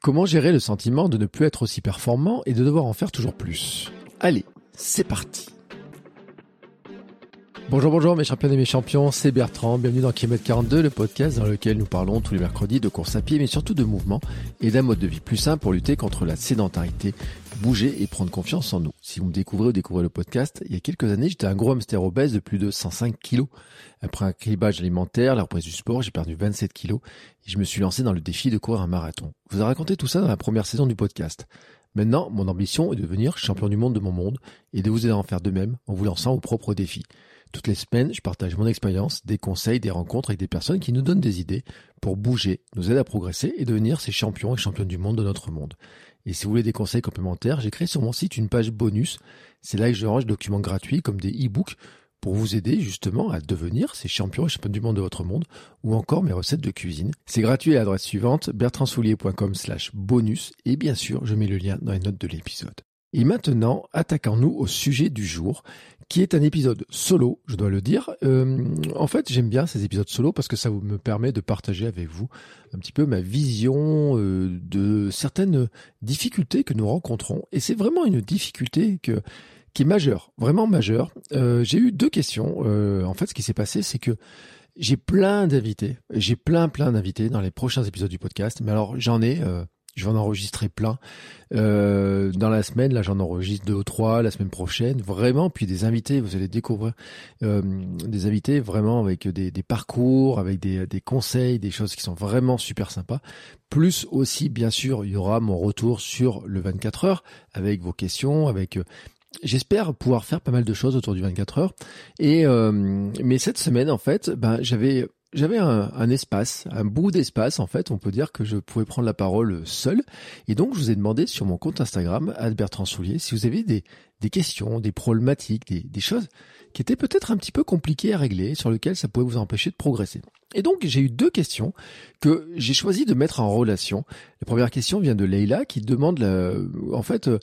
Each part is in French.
Comment gérer le sentiment de ne plus être aussi performant et de devoir en faire toujours plus? Allez, c'est parti. Bonjour, bonjour mes champions et mes champions, c'est Bertrand, bienvenue dans Kilomètre 42, le podcast dans lequel nous parlons tous les mercredis de course à pied, mais surtout de mouvement et d'un mode de vie plus simple pour lutter contre la sédentarité, bouger et prendre confiance en nous. Si vous me découvrez ou découvrez le podcast, il y a quelques années, j'étais un gros hamster obèse de plus de 105 kilos. Après un clivage alimentaire, la reprise du sport, j'ai perdu 27 kilos et je me suis lancé dans le défi de courir un marathon. Je vous ai raconté tout ça dans la première saison du podcast. Maintenant, mon ambition est de devenir champion du monde de mon monde et de vous aider à en faire de même en vous lançant vos propres défis. Toutes les semaines, je partage mon expérience, des conseils, des rencontres avec des personnes qui nous donnent des idées pour bouger, nous aider à progresser et devenir ces champions et championnes du monde de notre monde. Et si vous voulez des conseils complémentaires, j'ai créé sur mon site une page bonus. C'est là que je range des documents gratuits comme des e-books pour vous aider justement à devenir ces champions et championnes du monde de votre monde ou encore mes recettes de cuisine. C'est gratuit à l'adresse suivante bertrandsoulier.com slash bonus et bien sûr je mets le lien dans les notes de l'épisode. Et maintenant, attaquons-nous au sujet du jour, qui est un épisode solo, je dois le dire. Euh, en fait, j'aime bien ces épisodes solo parce que ça me permet de partager avec vous un petit peu ma vision euh, de certaines difficultés que nous rencontrons. Et c'est vraiment une difficulté qui est majeure, vraiment majeure. Euh, j'ai eu deux questions. en fait, ce qui s'est passé, c'est que j'ai plein d'invités. J'ai plein, plein d'invités dans les prochains épisodes du podcast. Mais alors, j'en ai je vais en enregistrer plein. Euh, dans la semaine, là, j'en enregistre deux ou trois. La semaine prochaine, vraiment. Puis des invités, vous allez découvrir euh, des invités vraiment avec des, parcours, avec des, conseils, des choses qui sont vraiment super sympas. Plus aussi, bien sûr, il y aura mon retour sur le 24 heures avec vos questions, avec euh, J'espère pouvoir faire pas mal de choses autour du 24 heures. Et mais cette semaine, en fait, ben j'avais j'avais un, espace, un bout d'espace en fait, on peut dire que je pouvais prendre la parole seul. Et donc je vous ai demandé sur mon compte Instagram, Bertrand Soulier, si vous avez des, des questions, des problématiques, des, des choses qui étaient peut-être un petit peu compliquées à régler, sur lesquelles ça pouvait vous empêcher de progresser. Et donc j'ai eu deux questions que j'ai choisi de mettre en relation. La première question vient de Leila qui demande en fait euh,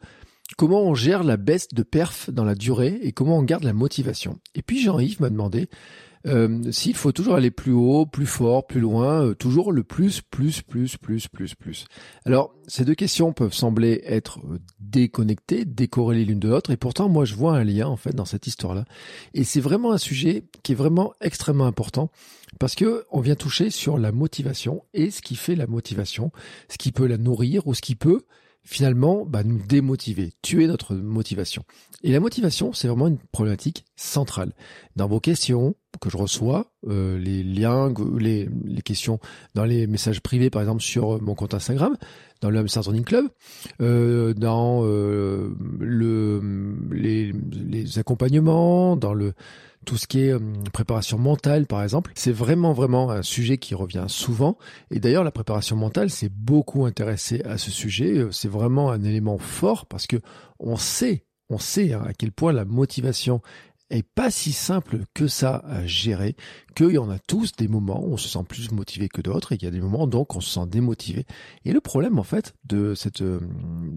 comment on gère la baisse de perf dans la durée et comment on garde la motivation. Et puis Jean-Yves m'a demandé s'il faut toujours aller plus haut, plus fort, plus loin, euh, toujours le plus, plus, plus, plus, plus, plus. Alors, ces deux questions peuvent sembler être euh, déconnectées, décorrélées l'une de l'autre, et pourtant, moi, je vois un lien, en fait, dans cette histoire-là. Et c'est vraiment un sujet qui est vraiment extrêmement important, parce que on vient toucher sur la motivation et ce qui fait la motivation, ce qui peut la nourrir ou ce qui peut finalement bah, nous démotiver, tuer notre motivation. Et la motivation, c'est vraiment une problématique centrale. Dans vos questions que je reçois, euh, les liens, les, les, questions dans les messages privés, par exemple sur mon compte Instagram, dans le Hamster Running Club, euh, dans euh, le, les, les accompagnements, dans le tout ce qui est euh, préparation mentale, par exemple, c'est vraiment, vraiment un sujet qui revient souvent. Et d'ailleurs, la préparation mentale s'est beaucoup intéressée à ce sujet. Euh, c'est vraiment un élément fort parce que on sait, on sait hein, à quel point la motivation est pas si simple que ça à gérer, qu'il y en a tous des moments où on se sent plus motivé que d'autres et qu'il y a des moments donc on se sent démotivé. Et le problème en fait de cette, euh,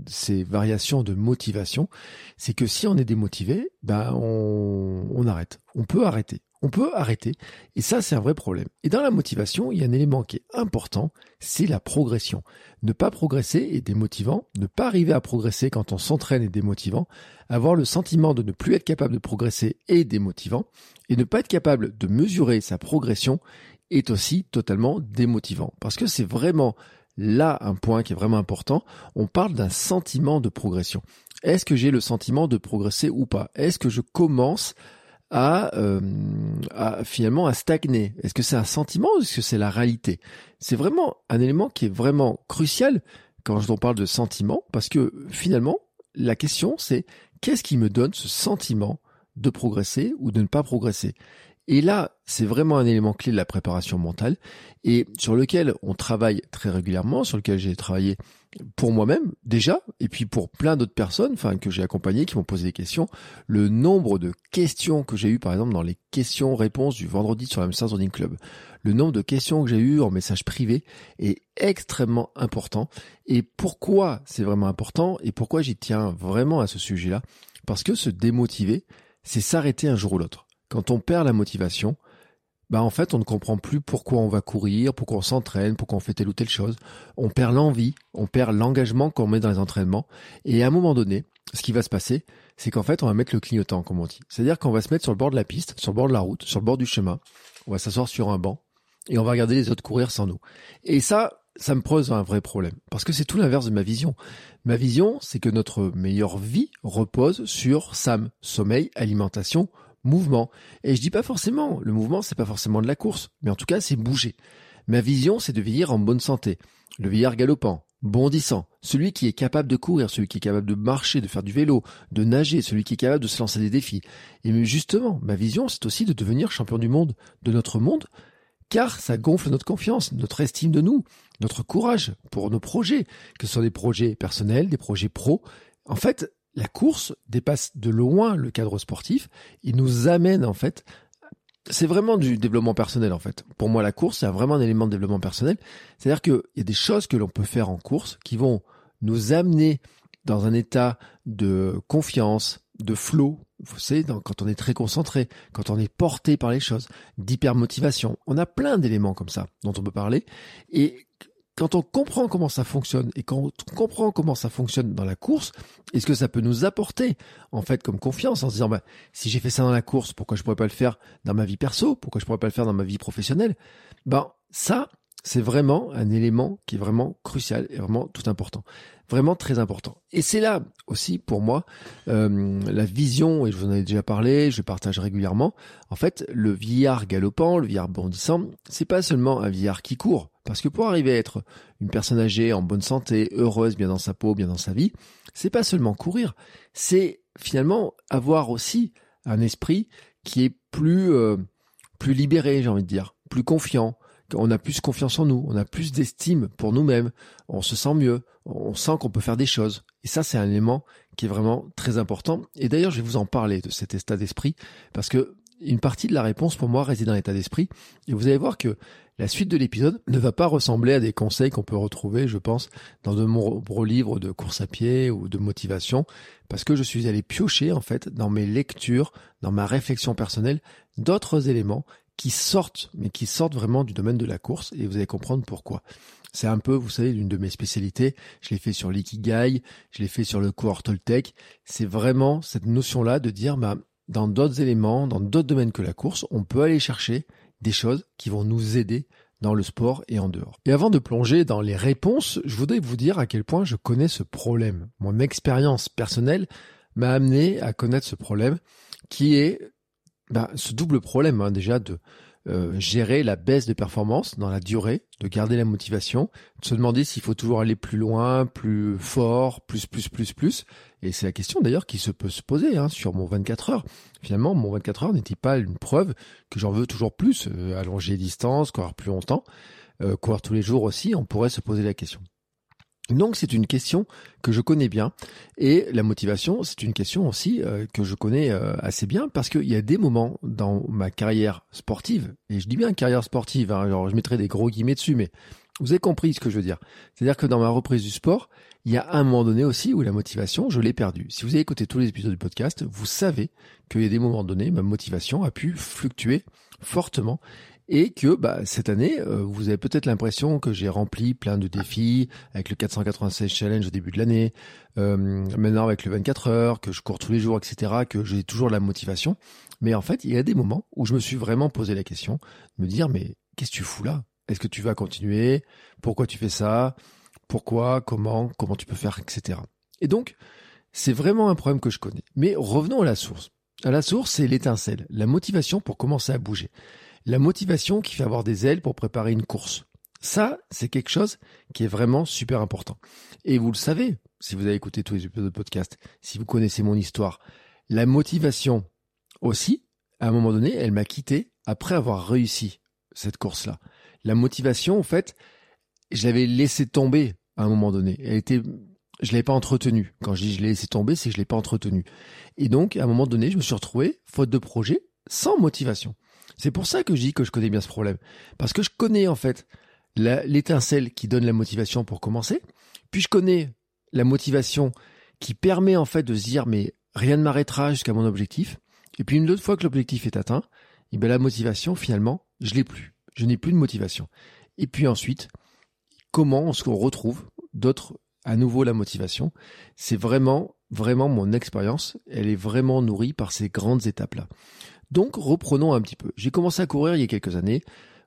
ces variations de motivation, c'est que si on est démotivé, ben on, on arrête. On peut arrêter. On peut arrêter. Et ça, c'est un vrai problème. Et dans la motivation, il y a un élément qui est important, c'est la progression. Ne pas progresser est démotivant. Ne pas arriver à progresser quand on s'entraîne est démotivant. Avoir le sentiment de ne plus être capable de progresser est démotivant. Et ne pas être capable de mesurer sa progression est aussi totalement démotivant. Parce que c'est vraiment là un point qui est vraiment important. On parle d'un sentiment de progression. Est-ce que j'ai le sentiment de progresser ou pas? Est-ce que je commence à, euh, à, finalement à stagner. Est-ce que c'est un sentiment ou est-ce que c'est la réalité? C'est vraiment un élément qui est vraiment crucial quand on parle de sentiment, parce que finalement, la question c'est qu'est-ce qui me donne ce sentiment de progresser ou de ne pas progresser? Et là, c'est vraiment un élément clé de la préparation mentale et sur lequel on travaille très régulièrement, sur lequel j'ai travaillé pour moi-même déjà, et puis pour plein d'autres personnes, enfin que j'ai accompagnées, qui m'ont posé des questions. Le nombre de questions que j'ai eues, par exemple, dans les questions-réponses du vendredi sur Hamster Running Club, le nombre de questions que j'ai eues en message privé est extrêmement important. Et pourquoi c'est vraiment important et pourquoi j'y tiens vraiment à ce sujet-là? Parce que se démotiver, c'est s'arrêter un jour ou l'autre. Quand on perd la motivation, bah en fait on ne comprend plus pourquoi on va courir, pourquoi on s'entraîne, pourquoi on fait telle ou telle chose. On perd l'envie, on perd l'engagement qu'on met dans les entraînements. Et à un moment donné, ce qui va se passer, c'est qu'en fait on va mettre le clignotant, comme on dit. C'est-à-dire qu'on va se mettre sur le bord de la piste, sur le bord de la route, sur le bord du chemin. On va s'asseoir sur un banc et on va regarder les autres courir sans nous. Et ça, ça me pose un vrai problème. Parce que c'est tout l'inverse de ma vision. Ma vision, c'est que notre meilleure vie repose sur SAM, sommeil, alimentation, mouvement. Et je dis pas forcément, le mouvement c'est pas forcément de la course, mais en tout cas c'est bouger. Ma vision c'est de vieillir en bonne santé. Le vieillard galopant, bondissant, celui qui est capable de courir, celui qui est capable de marcher, de faire du vélo, de nager, celui qui est capable de se lancer des défis. Et justement, ma vision c'est aussi de devenir champion du monde, de notre monde, car ça gonfle notre confiance, notre estime de nous, notre courage pour nos projets, que ce soit des projets personnels, des projets pro. En fait, la course dépasse de loin le cadre sportif. Il nous amène en fait. C'est vraiment du développement personnel en fait. Pour moi, la course, c'est vraiment un élément de développement personnel. C'est-à-dire qu'il y a des choses que l'on peut faire en course qui vont nous amener dans un état de confiance, de flow, vous savez, quand on est très concentré, quand on est porté par les choses, d'hypermotivation. On a plein d'éléments comme ça dont on peut parler. Et quand on comprend comment ça fonctionne et quand on comprend comment ça fonctionne dans la course, est-ce que ça peut nous apporter en fait comme confiance en se disant bah, si j'ai fait ça dans la course, pourquoi je pourrais pas le faire dans ma vie perso, pourquoi je pourrais pas le faire dans ma vie professionnelle? Ben ça, c'est vraiment un élément qui est vraiment crucial et vraiment tout important, vraiment très important. Et c'est là aussi pour moi euh, la vision et je vous en ai déjà parlé, je partage régulièrement. En fait, le vieillard galopant, le vieillard bondissant, c'est pas seulement un vieillard qui court parce que pour arriver à être une personne âgée, en bonne santé, heureuse, bien dans sa peau, bien dans sa vie, c'est pas seulement courir, c'est finalement avoir aussi un esprit qui est plus euh, plus libéré, j'ai envie de dire, plus confiant. On a plus confiance en nous, on a plus d'estime pour nous-mêmes, on se sent mieux, on sent qu'on peut faire des choses. Et ça, c'est un élément qui est vraiment très important. Et d'ailleurs, je vais vous en parler de cet état d'esprit, parce que une partie de la réponse pour moi réside dans l'état d'esprit. Et vous allez voir que la suite de l'épisode ne va pas ressembler à des conseils qu'on peut retrouver, je pense, dans de nombreux livres de course à pied ou de motivation, parce que je suis allé piocher, en fait, dans mes lectures, dans ma réflexion personnelle, d'autres éléments qui sortent, mais qui sortent vraiment du domaine de la course, et vous allez comprendre pourquoi. C'est un peu, vous savez, l'une de mes spécialités. Je l'ai fait sur l'ikigai, je l'ai fait sur le cours Toltec. C'est vraiment cette notion-là de dire, bah, dans d'autres éléments, dans d'autres domaines que la course, on peut aller chercher des choses qui vont nous aider dans le sport et en dehors. Et avant de plonger dans les réponses, je voudrais vous dire à quel point je connais ce problème. Mon expérience personnelle m'a amené à connaître ce problème qui est ben, ce double problème hein, déjà de euh, gérer la baisse de performance dans la durée, de garder la motivation, de se demander s'il faut toujours aller plus loin, plus fort, plus, plus, plus, plus. Et c'est la question d'ailleurs qui se peut se poser hein, sur mon 24 heures. Finalement, mon 24 heures n'était pas une preuve que j'en veux toujours plus, euh, allonger distance, courir plus longtemps, euh, courir tous les jours aussi, on pourrait se poser la question. Donc c'est une question que je connais bien et la motivation c'est une question aussi euh, que je connais euh, assez bien parce qu'il y a des moments dans ma carrière sportive et je dis bien carrière sportive, hein, alors je mettrai des gros guillemets dessus mais vous avez compris ce que je veux dire. C'est-à-dire que dans ma reprise du sport, il y a un moment donné aussi où la motivation, je l'ai perdue. Si vous avez écouté tous les épisodes du podcast, vous savez qu'il y a des moments donnés, ma motivation a pu fluctuer fortement et que bah, cette année, euh, vous avez peut-être l'impression que j'ai rempli plein de défis avec le 496 challenge au début de l'année, euh, maintenant avec le 24 heures, que je cours tous les jours, etc., que j'ai toujours la motivation. Mais en fait, il y a des moments où je me suis vraiment posé la question, de me dire mais qu'est-ce que tu fous là? Est-ce que tu vas continuer? Pourquoi tu fais ça? Pourquoi? Comment? Comment tu peux faire, etc. Et donc, c'est vraiment un problème que je connais. Mais revenons à la source. À la source, c'est l'étincelle, la motivation pour commencer à bouger la motivation qui fait avoir des ailes pour préparer une course. Ça, c'est quelque chose qui est vraiment super important. Et vous le savez, si vous avez écouté tous les épisodes de podcast, si vous connaissez mon histoire, la motivation aussi, à un moment donné, elle m'a quitté après avoir réussi cette course-là. La motivation, en fait, je l'avais laissé tomber à un moment donné. Elle était, je l'avais pas entretenue. Quand je dis je l'ai laissé tomber, c'est que je l'ai pas entretenue. Et donc, à un moment donné, je me suis retrouvé, faute de projet, sans motivation. C'est pour ça que je dis que je connais bien ce problème. Parce que je connais, en fait, l'étincelle qui donne la motivation pour commencer. Puis je connais la motivation qui permet, en fait, de se dire, mais rien ne m'arrêtera jusqu'à mon objectif. Et puis une autre fois que l'objectif est atteint, et eh bien la motivation, finalement, je l'ai plus. Je n'ai plus de motivation. Et puis ensuite, comment qu'on retrouve d'autres à nouveau la motivation? C'est vraiment, vraiment mon expérience. Elle est vraiment nourrie par ces grandes étapes-là. Donc, reprenons un petit peu. J'ai commencé à courir il y a quelques années.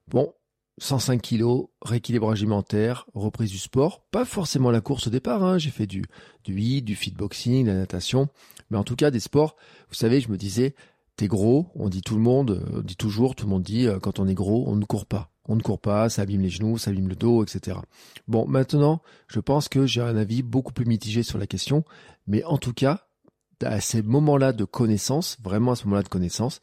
Bon, 105 kilos, rééquilibrage alimentaire, reprise du sport. Pas forcément la course au départ, hein. j'ai fait du, du hit, du fitboxing, de la natation. Mais en tout cas, des sports, vous savez, je me disais, t'es gros, on dit tout le monde, on dit toujours, tout le monde dit, euh, quand on est gros, on ne court pas. On ne court pas, ça abîme les genoux, ça abîme le dos, etc. Bon, maintenant, je pense que j'ai un avis beaucoup plus mitigé sur la question, mais en tout cas, à ces moments-là de connaissance, vraiment à ce moment-là de connaissance,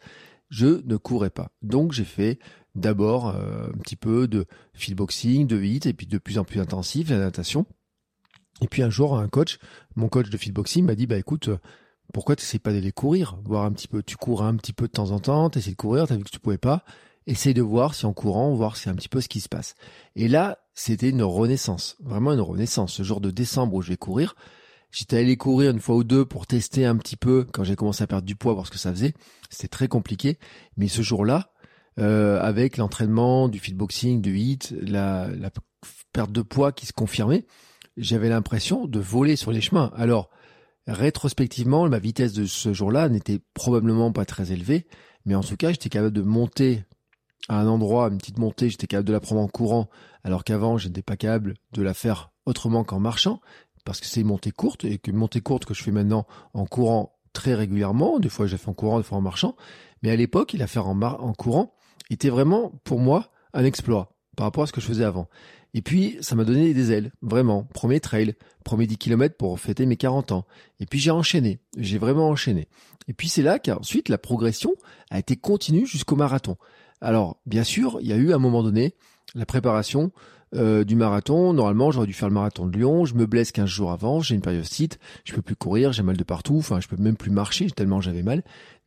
je ne courais pas. Donc j'ai fait d'abord euh, un petit peu de fitboxing, de hit, et puis de plus en plus intensif, la natation. Et puis un jour, un coach, mon coach de fitboxing m'a dit, bah écoute, pourquoi tu n'essayes pas d'aller courir, voir un petit peu, tu cours un petit peu de temps en temps, tu essaies de courir, tu as vu que tu pouvais pas, essaye de voir si en courant, voir si un petit peu ce qui se passe. Et là, c'était une renaissance, vraiment une renaissance. Ce jour de décembre où je vais courir, j'étais allé courir une fois ou deux pour tester un petit peu quand j'ai commencé à perdre du poids, voir ce que ça faisait. C'était très compliqué, mais ce jour-là, euh, avec l'entraînement, du fitboxing, du hit, la, perte de poids qui se confirmait, j'avais l'impression de voler sur les chemins. Alors, Rétrospectivement, ma vitesse de ce jour-là n'était probablement pas très élevée, mais en tout cas, j'étais capable de monter à un endroit, une petite montée, j'étais capable de la prendre en courant, alors qu'avant, je n'étais pas capable de la faire autrement qu'en marchant, parce que c'est une montée courte, et que montée courte que je fais maintenant en courant très régulièrement, des fois j'ai fait en courant, des fois en marchant, mais à l'époque, il la faire en, en courant était vraiment, pour moi, un exploit par rapport à ce que je faisais avant. Et puis, ça m'a donné des ailes, vraiment. Premier trail, premier 10 km pour fêter mes 40 ans. Et puis, j'ai enchaîné. J'ai vraiment enchaîné. Et puis, c'est là qu'ensuite, la progression a été continue jusqu'au marathon. Alors, bien sûr, il y a eu à un moment donné la préparation euh, du marathon. Normalement, j'aurais dû faire le marathon de Lyon. Je me blesse 15 jours avant. J'ai une périostite. Je peux plus courir. J'ai mal de partout. Enfin, je peux même plus marcher tellement j'avais mal.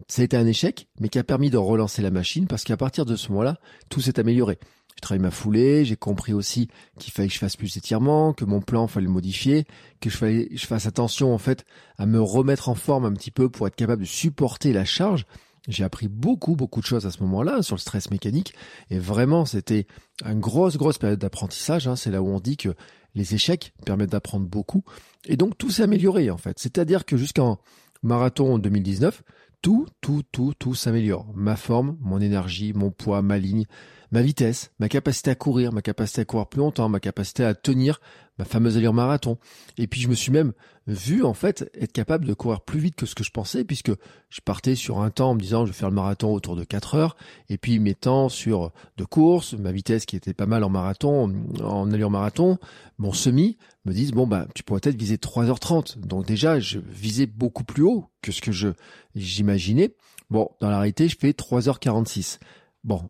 Ça a été un échec, mais qui a permis de relancer la machine parce qu'à partir de ce moment-là, tout s'est amélioré. Je travaille ma foulée, j'ai compris aussi qu'il fallait que je fasse plus d'étirements, que mon plan fallait le modifier, que je fallait je fasse attention en fait à me remettre en forme un petit peu pour être capable de supporter la charge. J'ai appris beaucoup beaucoup de choses à ce moment-là sur le stress mécanique et vraiment c'était une grosse grosse période d'apprentissage. Hein. C'est là où on dit que les échecs permettent d'apprendre beaucoup et donc tout s'est amélioré en fait. C'est-à-dire que jusqu'en marathon 2019, tout tout tout tout s'améliore. Ma forme, mon énergie, mon poids, ma ligne ma vitesse, ma capacité à courir, ma capacité à courir plus longtemps, ma capacité à tenir ma fameuse allure marathon. Et puis je me suis même vu en fait être capable de courir plus vite que ce que je pensais puisque je partais sur un temps en me disant je vais faire le marathon autour de 4 heures et puis mes temps sur de course, ma vitesse qui était pas mal en marathon, en allure marathon, mon semi me disent bon bah tu pourrais peut-être viser 3h30. Donc déjà je visais beaucoup plus haut que ce que je j'imaginais. Bon, dans la réalité, je fais 3h46. Bon,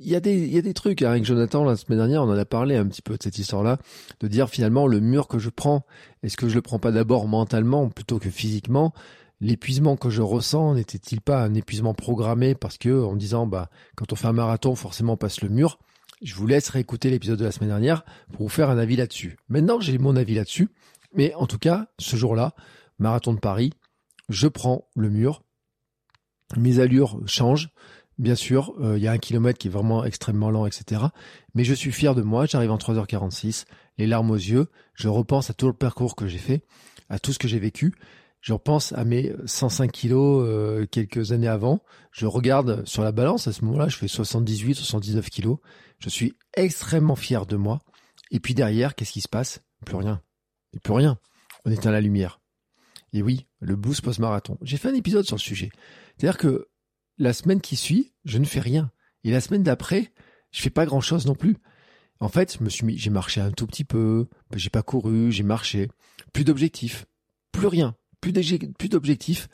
il y a des il y a des trucs hein, avec Jonathan la semaine dernière on en a parlé un petit peu de cette histoire là de dire finalement le mur que je prends est-ce que je le prends pas d'abord mentalement plutôt que physiquement? L'épuisement que je ressens n'était-il pas un épuisement programmé parce que en disant bah quand on fait un marathon forcément on passe le mur. Je vous laisse réécouter l'épisode de la semaine dernière pour vous faire un avis là-dessus. Maintenant j'ai mon avis là-dessus mais en tout cas ce jour-là marathon de Paris je prends le mur. Mes allures changent Bien sûr, euh, il y a un kilomètre qui est vraiment extrêmement lent, etc. Mais je suis fier de moi, j'arrive en 3h46, les larmes aux yeux, je repense à tout le parcours que j'ai fait, à tout ce que j'ai vécu, je repense à mes 105 kilos euh, quelques années avant, je regarde sur la balance, à ce moment-là, je fais 78, 79 kilos, je suis extrêmement fier de moi. Et puis derrière, qu'est-ce qui se passe? Plus rien. Et plus rien. On éteint la lumière. Et oui, le blues post-marathon. J'ai fait un épisode sur le sujet. C'est-à-dire que la semaine qui suit, je ne fais rien. Et la semaine d'après, je fais pas grand chose non plus. En fait, je me suis mis, j'ai marché un tout petit peu, j'ai pas couru, j'ai marché. Plus d'objectifs. Plus rien. Plus d'objectifs.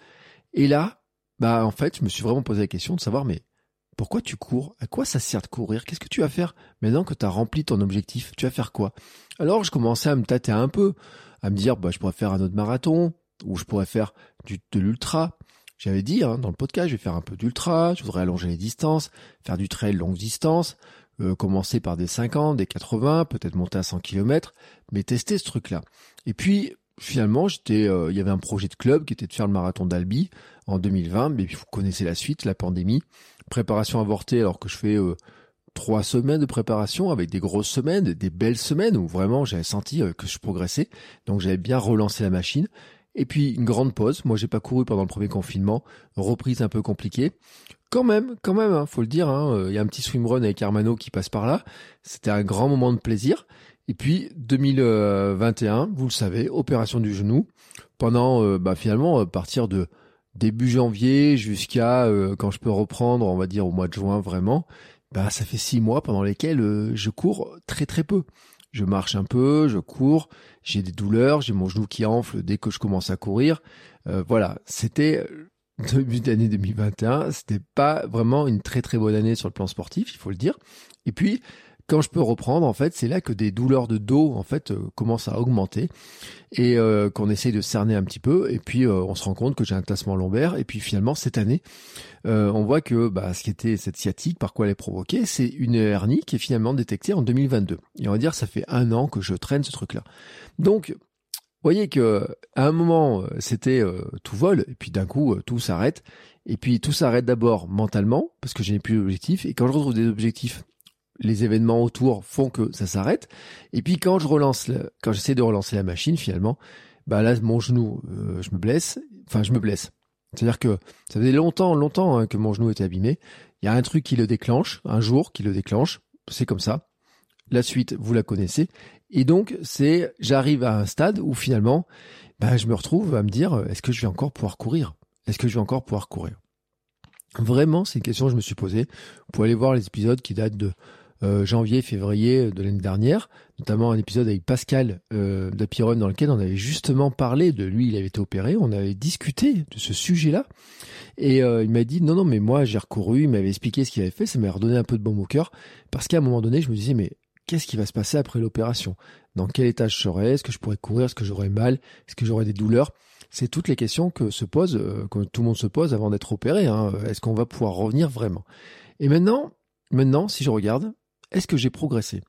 Et là, bah, en fait, je me suis vraiment posé la question de savoir, mais pourquoi tu cours? À quoi ça sert de courir? Qu'est-ce que tu vas faire maintenant que tu as rempli ton objectif? Tu vas faire quoi? Alors je commençais à me tâter un peu, à me dire bah, je pourrais faire un autre marathon, ou je pourrais faire de l'ultra. J'avais dit hein, dans le podcast, je vais faire un peu d'ultra, je voudrais allonger les distances, faire du trail longue distance, euh, commencer par des 50, des 80, peut-être monter à 100 km, mais tester ce truc-là. Et puis finalement, j'étais, euh, il y avait un projet de club qui était de faire le marathon d'Albi en 2020, mais vous connaissez la suite, la pandémie, préparation avortée, alors que je fais euh, trois semaines de préparation avec des grosses semaines, des belles semaines où vraiment j'avais senti euh, que je progressais, donc j'avais bien relancé la machine. Et puis une grande pause. Moi, j'ai pas couru pendant le premier confinement. Reprise un peu compliquée. Quand même, quand même, hein, faut le dire. Hein, il y a un petit swimrun avec Armano qui passe par là. C'était un grand moment de plaisir. Et puis 2021, vous le savez, opération du genou. Pendant euh, bah, finalement à partir de début janvier jusqu'à euh, quand je peux reprendre, on va dire au mois de juin vraiment, bah ça fait six mois pendant lesquels euh, je cours très très peu. Je marche un peu, je cours, j'ai des douleurs, j'ai mon genou qui enfle dès que je commence à courir. voilà, c'était début d'année 2021, c'était pas vraiment une très très bonne année sur le plan sportif, il faut le dire. Et puis quand je peux reprendre, en fait, c'est là que des douleurs de dos, en fait, euh, commencent à augmenter et euh, qu'on essaye de cerner un petit peu. Et puis, euh, on se rend compte que j'ai un tassement lombaire. Et puis, finalement, cette année, on voit que bah, ce qui était cette sciatique, par quoi elle est provoquée, c'est une hernie qui est finalement détectée en 2022. Et on va dire, ça fait un an que je traîne ce truc-là. Donc, vous voyez que à un moment, c'était tout vol, et puis d'un coup, tout s'arrête. Et puis tout s'arrête d'abord mentalement, parce que je n'ai plus d'objectifs. Et quand je retrouve des objectifs les événements autour font que ça s'arrête. Et puis quand je relance, quand j'essaie de relancer la machine, finalement, bah là mon genou, euh, je me blesse. Enfin, je me blesse. C'est-à-dire que ça faisait longtemps, longtemps hein, que mon genou était abîmé. Il y a un truc qui le déclenche, un jour qui le déclenche. C'est comme ça. La suite, vous la connaissez. Et donc, c'est, j'arrive à un stade où finalement, bah, je me retrouve à me dire, est-ce que je vais encore pouvoir courir? Est-ce que je vais encore pouvoir courir? Vraiment, c'est une question que je me suis posée. Vous pouvez aller voir les épisodes qui datent de euh, janvier, février de l'année dernière, notamment un épisode avec Pascal euh, Dapiron dans lequel on avait justement parlé de lui, il avait été opéré, on avait discuté de ce sujet-là, et euh, il m'a dit non non mais moi j'ai recouru, il m'avait expliqué ce qu'il avait fait, ça m'a redonné un peu de baume au cœur, parce qu'à un moment donné je me disais mais qu'est-ce qui va se passer après l'opération? Dans quel état je serai Est-ce que je pourrais courir? Est-ce que j'aurais mal? Est-ce que j'aurais des douleurs? C'est toutes les questions que se pose, euh, que tout le monde se pose avant d'être opéré. Hein. Est-ce qu'on va pouvoir revenir vraiment? Et maintenant, maintenant, si je regarde, est-ce que j'ai progressé?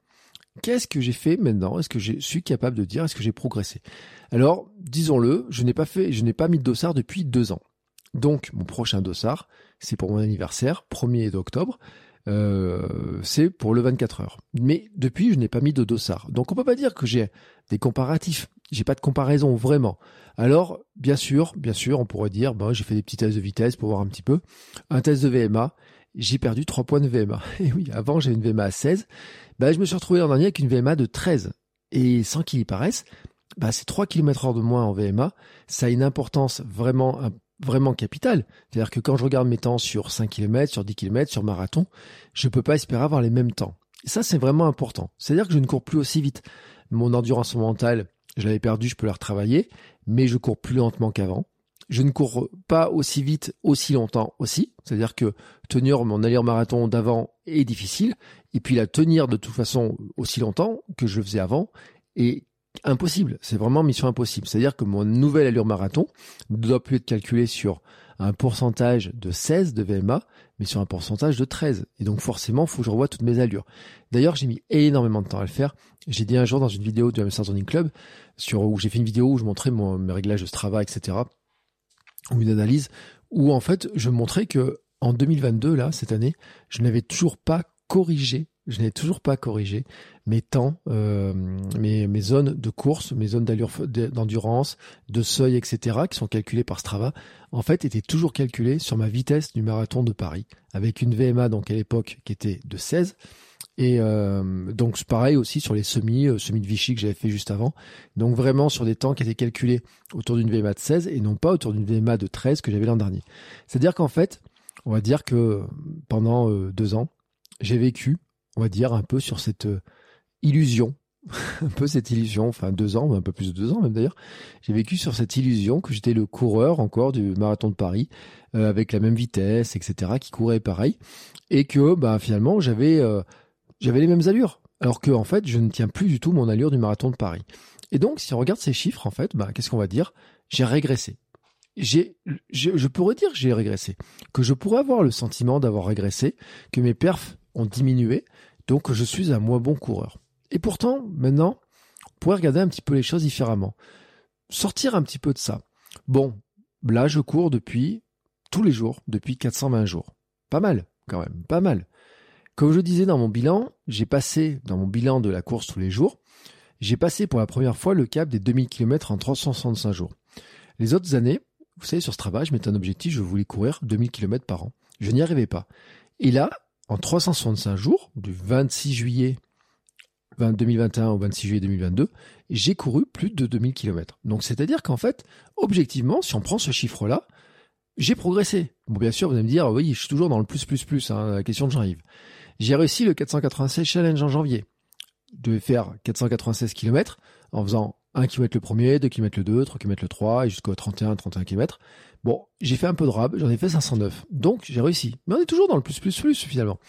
Qu'est-ce que j'ai fait maintenant? Est-ce que je suis capable de dire est-ce que j'ai progressé? Alors, disons-le, je n'ai pas fait, je n'ai pas mis de dossard depuis deux ans. Donc, mon prochain dossard, c'est pour mon anniversaire, 1er d'octobre. Euh, c'est pour le 24 heures. Mais depuis, je n'ai pas mis de dossard. Donc, on peut pas dire que j'ai des comparatifs. J'ai pas de comparaison vraiment. Alors, bien sûr, bien sûr, on pourrait dire, ben, j'ai fait des petits tests de vitesse pour voir un petit peu. Un test de VMA, j'ai perdu 3 points de VMA. Et oui, avant j'ai une VMA à 16, bah, je me suis retrouvé l'an dernier avec une VMA de 13. Et sans qu'il y paraisse, bah, c'est 3 km heure de moins en VMA, ça a une importance vraiment, vraiment capitale. C'est-à-dire que quand je regarde mes temps sur 5 km, sur 10 km, sur marathon, je peux pas espérer avoir les mêmes temps. Ça, c'est vraiment important. C'est-à-dire que je ne cours plus aussi vite. Mon endurance mentale, je l'avais perdu, je peux la retravailler, mais je cours plus lentement qu'avant je ne cours pas aussi vite, aussi longtemps aussi. C'est-à-dire que tenir mon allure marathon d'avant est difficile. Et puis la tenir de toute façon aussi longtemps que je faisais avant est impossible. C'est vraiment mission impossible. C'est-à-dire que mon nouvelle allure marathon ne doit plus être calculée sur un pourcentage de 16 de VMA, mais sur un pourcentage de 13. Et donc forcément, il faut que je revoie toutes mes allures. D'ailleurs, j'ai mis énormément de temps à le faire. J'ai dit un jour dans une vidéo du Hamster Running Club, sur, où j'ai fait une vidéo où je montrais mon, mes réglages de Strava, etc ou une analyse où en fait je montrais que en 2022 là cette année je n'avais toujours pas corrigé je n'avais toujours pas corrigé mes temps euh, mes, mes zones de course mes zones d'endurance de seuil etc qui sont calculées par Strava en fait étaient toujours calculées sur ma vitesse du marathon de Paris avec une VMA donc à l'époque qui était de 16 et euh, donc pareil aussi sur les semis, euh, semis de Vichy que j'avais fait juste avant. Donc vraiment sur des temps qui étaient calculés autour d'une VMA de 16 et non pas autour d'une VMA de 13 que j'avais l'an dernier. C'est-à-dire qu'en fait, on va dire que pendant euh, deux ans, j'ai vécu, on va dire, un peu sur cette illusion un peu cette illusion, enfin deux ans, un peu plus de deux ans même d'ailleurs, j'ai vécu sur cette illusion que j'étais le coureur encore du marathon de Paris, euh, avec la même vitesse, etc., qui courait pareil, et que bah, finalement j'avais euh, j'avais les mêmes allures, alors que en fait je ne tiens plus du tout mon allure du marathon de Paris. Et donc si on regarde ces chiffres, en fait, bah, qu'est-ce qu'on va dire? J'ai régressé. J'ai, je pourrais dire que j'ai régressé, que je pourrais avoir le sentiment d'avoir régressé, que mes perfs ont diminué, donc je suis un moins bon coureur. Et pourtant, maintenant, on pourrait regarder un petit peu les choses différemment. Sortir un petit peu de ça. Bon, là, je cours depuis tous les jours, depuis 420 jours. Pas mal, quand même, pas mal. Comme je disais dans mon bilan, j'ai passé, dans mon bilan de la course tous les jours, j'ai passé pour la première fois le cap des 2000 km en 365 jours. Les autres années, vous savez, sur ce travail, je mettais un objectif, je voulais courir 2000 km par an. Je n'y arrivais pas. Et là, en 365 jours, du 26 juillet 2021 au 26 juillet 2022, j'ai couru plus de 2000 km. Donc c'est-à-dire qu'en fait, objectivement, si on prend ce chiffre-là, j'ai progressé. Bon, bien sûr, vous allez me dire, oui, je suis toujours dans le plus, plus, plus, hein, la question de j'arrive. J'ai réussi le 496 challenge en janvier. Je devais faire 496 km en faisant 1 km le premier, 2 km le 2, 3 km le 3 et jusqu'au 31, 31 km. Bon, j'ai fait un peu de rab, j'en ai fait 509. Donc, j'ai réussi. Mais on est toujours dans le plus, plus, plus, finalement.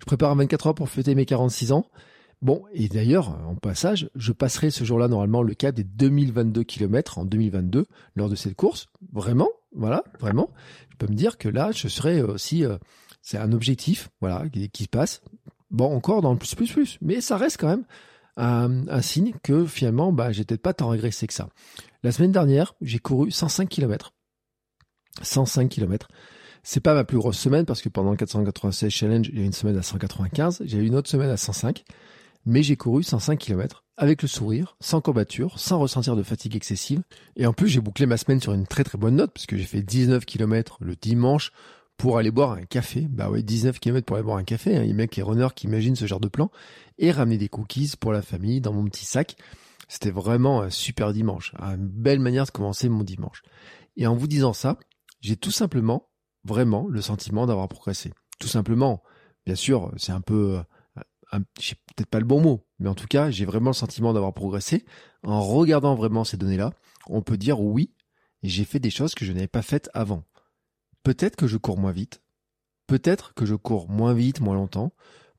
Je prépare 24 heures pour fêter mes 46 ans. Bon, et d'ailleurs, en passage, je passerai ce jour-là normalement le cap des 2022 km en 2022 lors de cette course. Vraiment, voilà, vraiment. Je peux me dire que là, je serai aussi, euh, c'est un objectif, voilà, qui, qui, passe. Bon, encore dans le plus plus plus, mais ça reste quand même un, signe que finalement, bah, j'ai peut-être pas tant régressé que ça. La semaine dernière, j'ai couru 105 km. 105 km. C'est pas ma plus grosse semaine parce que pendant le 496 challenge, y a une semaine à 195, j'ai eu une autre semaine à 105 mais j'ai couru 105 km avec le sourire, sans courbature, sans ressentir de fatigue excessive. Et en plus, j'ai bouclé ma semaine sur une très très bonne note, puisque j'ai fait 19 km le dimanche pour aller boire un café. Bah ouais, 19 km pour aller boire un café. Hein. Il y a mecs, les runners qui imaginent ce genre de plan. Et ramener des cookies pour la famille dans mon petit sac. C'était vraiment un super dimanche. Une belle manière de commencer mon dimanche. Et en vous disant ça, j'ai tout simplement, vraiment, le sentiment d'avoir progressé. Tout simplement. Bien sûr, c'est un peu j'ai peut-être pas le bon mot, mais en tout cas, j'ai vraiment le sentiment d'avoir progressé. En regardant vraiment ces données-là, on peut dire oui, j'ai fait des choses que je n'avais pas faites avant. Peut-être que je cours moins vite, peut-être que je cours moins vite, moins longtemps,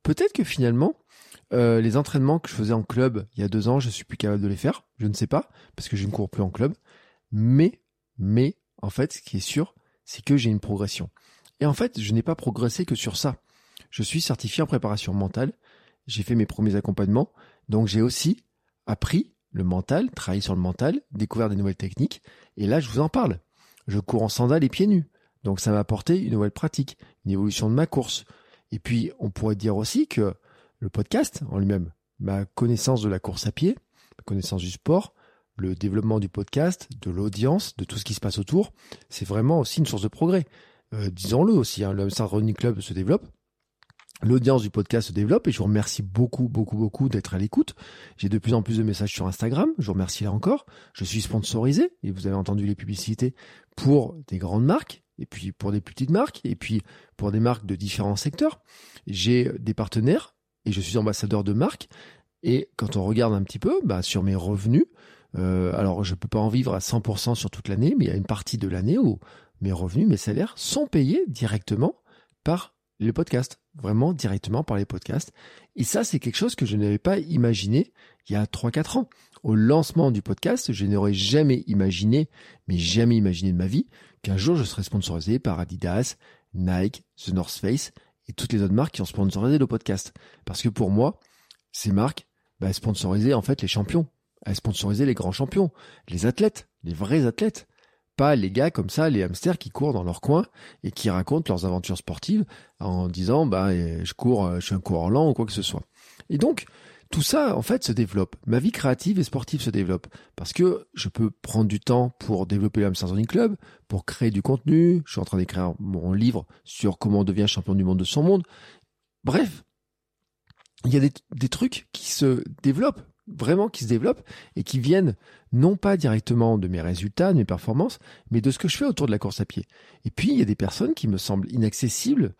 peut-être que finalement, euh, les entraînements que je faisais en club il y a deux ans, je suis plus capable de les faire, je ne sais pas, parce que je ne cours plus en club, mais, mais, en fait, ce qui est sûr, c'est que j'ai une progression. Et en fait, je n'ai pas progressé que sur ça. Je suis certifié en préparation mentale, j'ai fait mes premiers accompagnements. Donc j'ai aussi appris le mental, travaillé sur le mental, découvert des nouvelles techniques. Et là, je vous en parle. Je cours en sandales et pieds nus. Donc ça m'a apporté une nouvelle pratique, une évolution de ma course. Et puis, on pourrait dire aussi que le podcast en lui-même, ma connaissance de la course à pied, ma connaissance du sport, le développement du podcast, de l'audience, de tout ce qui se passe autour, c'est vraiment aussi une source de progrès. Euh, disons-le aussi, hein, le Running Club se développe. L'audience du podcast se développe et je vous remercie beaucoup, beaucoup, beaucoup d'être à l'écoute. J'ai de plus en plus de messages sur Instagram. Je vous remercie là encore. Je suis sponsorisé et vous avez entendu les publicités pour des grandes marques et puis pour des petites marques et puis pour des marques de différents secteurs. J'ai des partenaires et je suis ambassadeur de marques. Et quand on regarde un petit peu bah, sur mes revenus, euh, alors je peux pas en vivre à 100% sur toute l'année, mais il y a une partie de l'année où mes revenus, mes salaires sont payés directement par les podcasts, vraiment directement par les podcasts. Et ça, c'est quelque chose que je n'avais pas imaginé il y a 3-4 ans. Au lancement du podcast, je n'aurais jamais imaginé, mais jamais imaginé de ma vie, qu'un jour je serais sponsorisé par Adidas, Nike, The North Face et toutes les autres marques qui ont sponsorisé le podcast. Parce que pour moi, ces marques, bah, sponsorisaient en fait les champions. Elles sponsorisaient les grands champions, les athlètes, les vrais athlètes pas les gars comme ça, les hamsters qui courent dans leur coin et qui racontent leurs aventures sportives en disant bah je cours, euh, je suis un coureur lent ou quoi que ce soit. Et donc tout ça en fait se développe. Ma vie créative et sportive se développe parce que je peux prendre du temps pour développer le Hamster Running Club, pour créer du contenu. Je suis en train d'écrire mon livre sur comment on devient champion du monde de son monde. Bref, il y a des trucs qui se développent vraiment qui se développent et qui viennent non pas directement de mes résultats, de mes performances, mais de ce que je fais autour de la course à pied. Et puis, il y a des personnes qui me semblent inaccessibles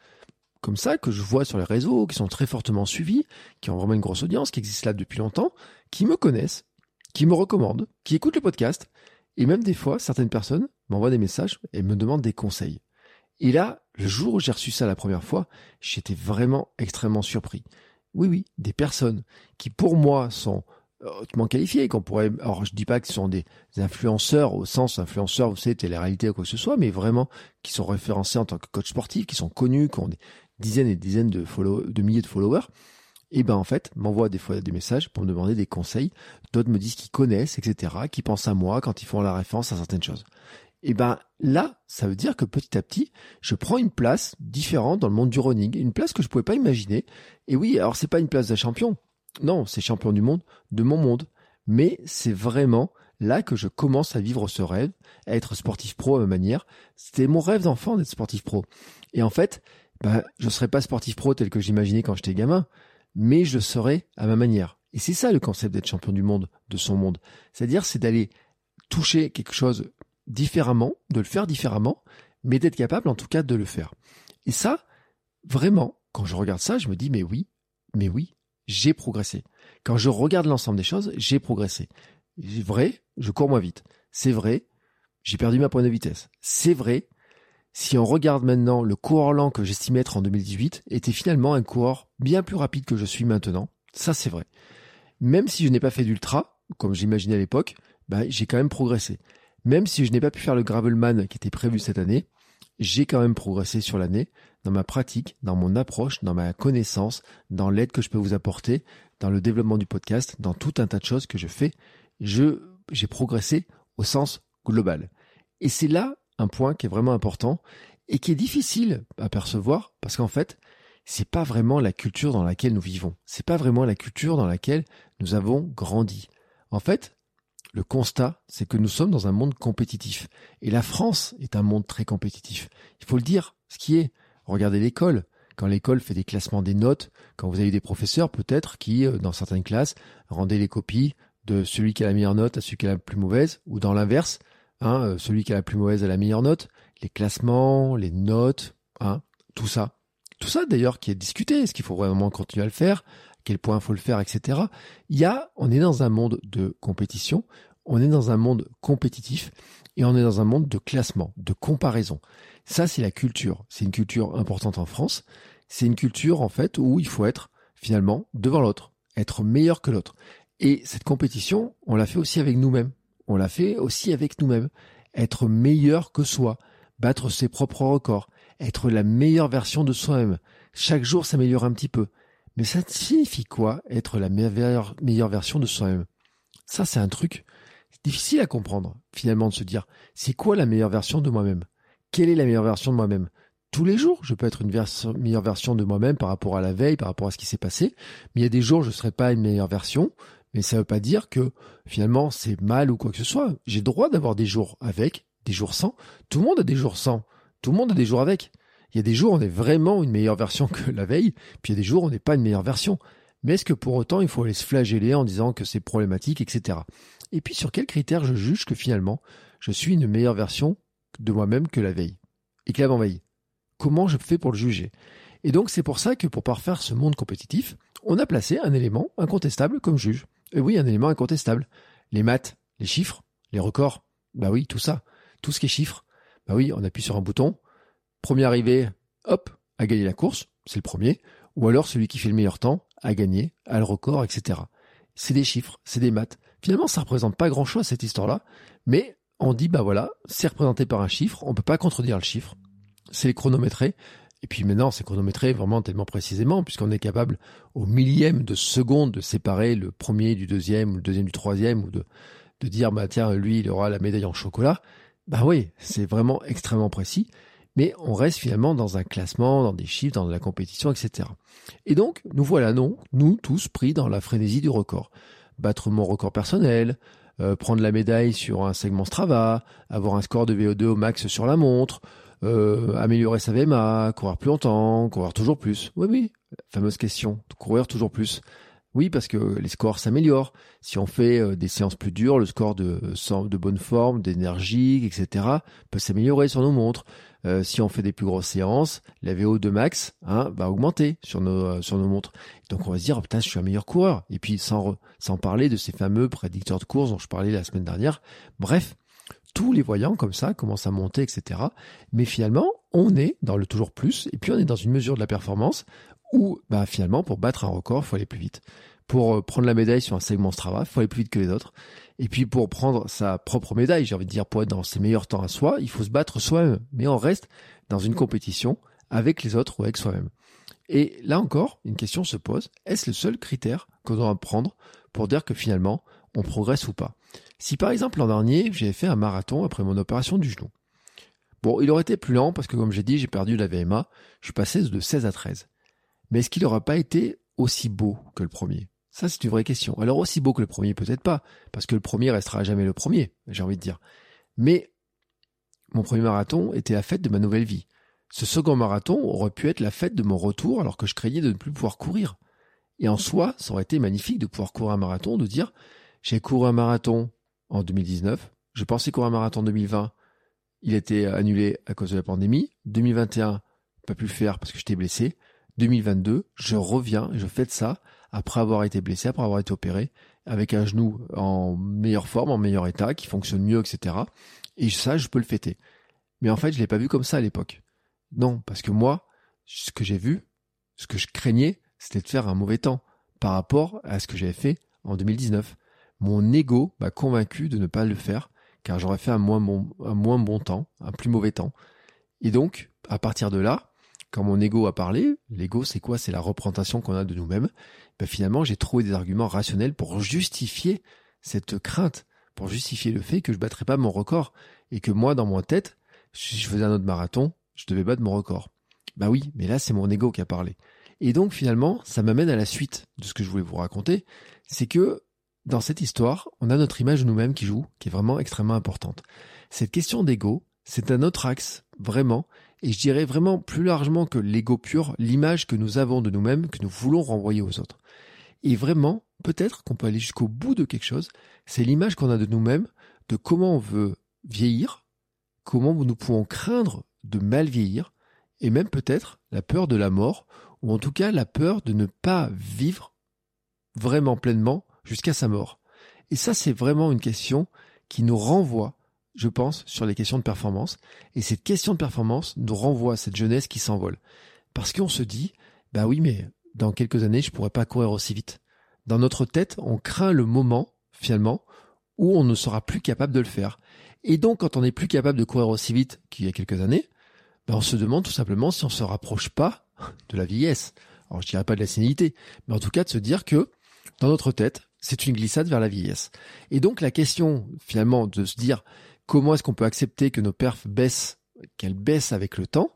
comme ça que je vois sur les réseaux, qui sont très fortement suivis, qui ont vraiment une grosse audience, qui existent là depuis longtemps, qui me connaissent, qui me recommandent, qui écoutent le podcast, et même des fois, certaines personnes m'envoient des messages et me demandent des conseils. Et là, le jour où j'ai reçu ça la première fois, j'étais vraiment extrêmement surpris. Oui, oui, des personnes qui pour moi sont hautement qualifiées, qu'on pourrait, alors je dis pas que ce sont des influenceurs au sens influenceurs, vous savez, télé-réalité ou quoi que ce soit, mais vraiment qui sont référencés en tant que coach sportif, qui sont connus, qui ont des dizaines et dizaines de, milliers de followers, et ben en fait, m'envoient des fois des messages pour me demander des conseils. D'autres me disent qu'ils connaissent, etc., qui pensent à moi quand ils font la référence à certaines choses. Et ben là, ça veut dire que petit à petit, je prends une place différente dans le monde du running, une place que je pouvais pas imaginer. Et oui, alors c'est pas une place de champion. Non, c'est champion du monde, de mon monde. Mais c'est vraiment là que je commence à vivre ce rêve, à être sportif pro à ma manière. C'était mon rêve d'enfant d'être sportif pro. Et en fait, ben, je serais pas sportif pro tel que j'imaginais quand j'étais gamin, mais je serais à ma manière. Et c'est ça le concept d'être champion du monde, de son monde. C'est-à-dire, c'est d'aller toucher quelque chose différemment, de le faire différemment, mais d'être capable en tout cas de le faire. Et ça, vraiment, quand je regarde ça, je me dis, mais oui, mais oui, j'ai progressé. Quand je regarde l'ensemble des choses, j'ai progressé. C'est vrai, je cours moins vite. C'est vrai, j'ai perdu ma pointe de vitesse. C'est vrai, si on regarde maintenant le coureur lent que j'estimais être en 2018, était finalement un coureur bien plus rapide que je suis maintenant. Ça, c'est vrai. Même si je n'ai pas fait d'ultra, comme j'imaginais à l'époque, bah, j'ai quand même progressé. Même si je n'ai pas pu faire le Gravelman qui était prévu cette année, j'ai quand même progressé sur l'année dans ma pratique, dans mon approche, dans ma connaissance, dans l'aide que je peux vous apporter, dans le développement du podcast, dans tout un tas de choses que je fais. Je, j'ai progressé au sens global. Et c'est là un point qui est vraiment important et qui est difficile à percevoir parce qu'en fait, c'est pas vraiment la culture dans laquelle nous vivons. C'est pas vraiment la culture dans laquelle nous avons grandi. En fait, le constat, c'est que nous sommes dans un monde compétitif. Et la France est un monde très compétitif. Il faut le dire, ce qui est. Regardez l'école. Quand l'école fait des classements des notes, quand vous avez des professeurs peut-être qui, euh, dans certaines classes, rendaient les copies de celui qui a la meilleure note à celui qui a la plus mauvaise, ou dans l'inverse, hein, euh, celui qui a la plus mauvaise à la meilleure note, les classements, les notes, hein, tout ça. Tout ça d'ailleurs qui est discuté, est-ce qu'il faut vraiment continuer à le faire? Quel point faut le faire, etc. Il y a, on est dans un monde de compétition, on est dans un monde compétitif et on est dans un monde de classement, de comparaison. Ça, c'est la culture. C'est une culture importante en France. C'est une culture, en fait, où il faut être, finalement, devant l'autre, être meilleur que l'autre. Et cette compétition, on l'a fait aussi avec nous-mêmes. On l'a fait aussi avec nous-mêmes. Être meilleur que soi, battre ses propres records, être la meilleure version de soi-même. Chaque jour s'améliorer un petit peu. Mais ça signifie quoi être la meilleure, version de soi-même? Ça, c'est un truc difficile à comprendre, finalement, de se dire, c'est quoi la meilleure version de moi-même? Quelle est la meilleure version de moi-même? Tous les jours, je peux être une meilleure version de moi-même par rapport à la veille, par rapport à ce qui s'est passé. Mais il y a des jours, je ne serai pas une meilleure version. Mais ça ne veut pas dire que finalement c'est mal ou quoi que ce soit. J'ai droit d'avoir des jours avec, des jours sans. Tout le monde a des jours sans. Tout le monde a des jours avec. Il y a des jours on est vraiment une meilleure version que la veille, puis il y a des jours on n'est pas une meilleure version. Mais est-ce que pour autant il faut aller se flageller en disant que c'est problématique, etc. Et puis sur quels critères je juge que finalement je suis une meilleure version de moi-même que la veille? Et que l'avant-veille? Comment je fais pour le juger? Et donc c'est pour ça que pour parfaire ce monde compétitif, on a placé un élément incontestable comme juge. Et oui, un élément incontestable. Les maths, les chiffres, les records. Bah oui, tout ça. Tout ce qui est chiffres. Bah oui, on appuie sur un bouton, premier arrivé, hop, a gagné la course, c'est le premier, ou alors celui qui fait le meilleur temps a gagné, a le record, etc. C'est des chiffres, c'est des maths. Finalement, ça représente pas grand chose cette histoire-là, mais on dit bah voilà, c'est représenté par un chiffre, on peut pas contredire le chiffre, c'est chronométré, et puis maintenant c'est chronométré vraiment tellement précisément puisqu'on est capable au millième de seconde de séparer le premier du deuxième, ou le deuxième du troisième, ou de, de dire bah tiens lui il aura la médaille en chocolat. Bah oui, c'est vraiment extrêmement précis mais on reste finalement dans un classement, dans des chiffres, dans de la compétition, etc. Et donc, nous voilà, non, nous tous pris dans la frénésie du record. Battre mon record personnel, euh, prendre la médaille sur un segment Strava, avoir un score de VO2 au max sur la montre, euh, améliorer sa VMA, courir plus longtemps, courir toujours plus. Oui, oui, fameuse question, courir toujours plus. Oui, parce que les scores s'améliorent. Si on fait euh, des séances plus dures, le score de, de bonne forme, d'énergie, etc. peut s'améliorer sur nos montres. Euh, si on fait des plus grosses séances, la VO2 max hein, va augmenter sur nos, euh, sur nos montres. Donc on va se dire, oh, putain, je suis un meilleur coureur. Et puis sans, sans parler de ces fameux prédicteurs de course dont je parlais la semaine dernière. Bref, tous les voyants comme ça commencent à monter, etc. Mais finalement, on est dans le toujours plus, et puis on est dans une mesure de la performance où bah, finalement, pour battre un record, il faut aller plus vite. Pour euh, prendre la médaille sur un segment Strava, il faut aller plus vite que les autres. Et puis pour prendre sa propre médaille, j'ai envie de dire, pour être dans ses meilleurs temps à soi, il faut se battre soi-même. Mais on reste dans une compétition avec les autres ou avec soi-même. Et là encore, une question se pose, est-ce le seul critère qu'on doit prendre pour dire que finalement, on progresse ou pas? Si par exemple l'an dernier, j'avais fait un marathon après mon opération du genou, Bon, il aurait été plus lent parce que comme j'ai dit, j'ai perdu la VMA, je passé de 16 à 13. Mais est-ce qu'il n'aurait pas été aussi beau que le premier? Ça, c'est une vraie question. Alors aussi beau que le premier, peut-être pas, parce que le premier restera jamais le premier, j'ai envie de dire. Mais mon premier marathon était la fête de ma nouvelle vie. Ce second marathon aurait pu être la fête de mon retour alors que je craignais de ne plus pouvoir courir. Et en soi, ça aurait été magnifique de pouvoir courir un marathon, de dire j'ai couru un marathon en 2019, je pensais courir un marathon en 2020, il été annulé à cause de la pandémie. 2021, pas pu le faire parce que j'étais blessé. 2022, je reviens, je fais de ça après avoir été blessé, après avoir été opéré, avec un genou en meilleure forme, en meilleur état, qui fonctionne mieux, etc. Et ça, je peux le fêter. Mais en fait, je l'ai pas vu comme ça à l'époque. Non, parce que moi, ce que j'ai vu, ce que je craignais, c'était de faire un mauvais temps par rapport à ce que j'avais fait en 2019. Mon ego m'a convaincu de ne pas le faire car j'aurais fait un moins bon, un moins bon temps, un plus mauvais temps. Et donc, à partir de là, quand mon ego a parlé, l'ego c'est quoi? C'est la représentation qu'on a de nous-mêmes. Ben finalement, j'ai trouvé des arguments rationnels pour justifier cette crainte, pour justifier le fait que je battrais pas mon record et que moi, dans mon tête, si je faisais un autre marathon, je devais battre mon record. Bah oui, mais là c'est mon ego qui a parlé. Et donc finalement, ça m'amène à la suite de ce que je voulais vous raconter, c'est que dans cette histoire, on a notre image de nous-mêmes qui joue, qui est vraiment extrêmement importante. Cette question d'ego, c'est un autre axe, vraiment, et je dirais vraiment plus largement que l'ego pur, l'image que nous avons de nous-mêmes, que nous voulons renvoyer aux autres. Et vraiment, peut-être qu'on peut aller jusqu'au bout de quelque chose, c'est l'image qu'on a de nous-mêmes, de comment on veut vieillir, comment nous pouvons craindre de mal vieillir, et même peut-être la peur de la mort, ou en tout cas la peur de ne pas vivre vraiment pleinement jusqu'à sa mort. Et ça, c'est vraiment une question qui nous renvoie, je pense, sur les questions de performance. Et cette question de performance nous renvoie à cette jeunesse qui s'envole. Parce qu'on se dit, bah oui, mais dans quelques années, je pourrais pas courir aussi vite. Dans notre tête, on craint le moment, finalement, où on ne sera plus capable de le faire. Et donc, quand on n'est plus capable de courir aussi vite qu'il y a quelques années, ben on se demande tout simplement si on se rapproche pas de la vieillesse. Alors, je dirais pas de la sénilité, mais en tout cas de se dire que, dans notre tête, c'est une glissade vers la vieillesse. Et donc la question finalement de se dire comment est-ce qu'on peut accepter que nos perfs baissent, qu'elles baissent avec le temps,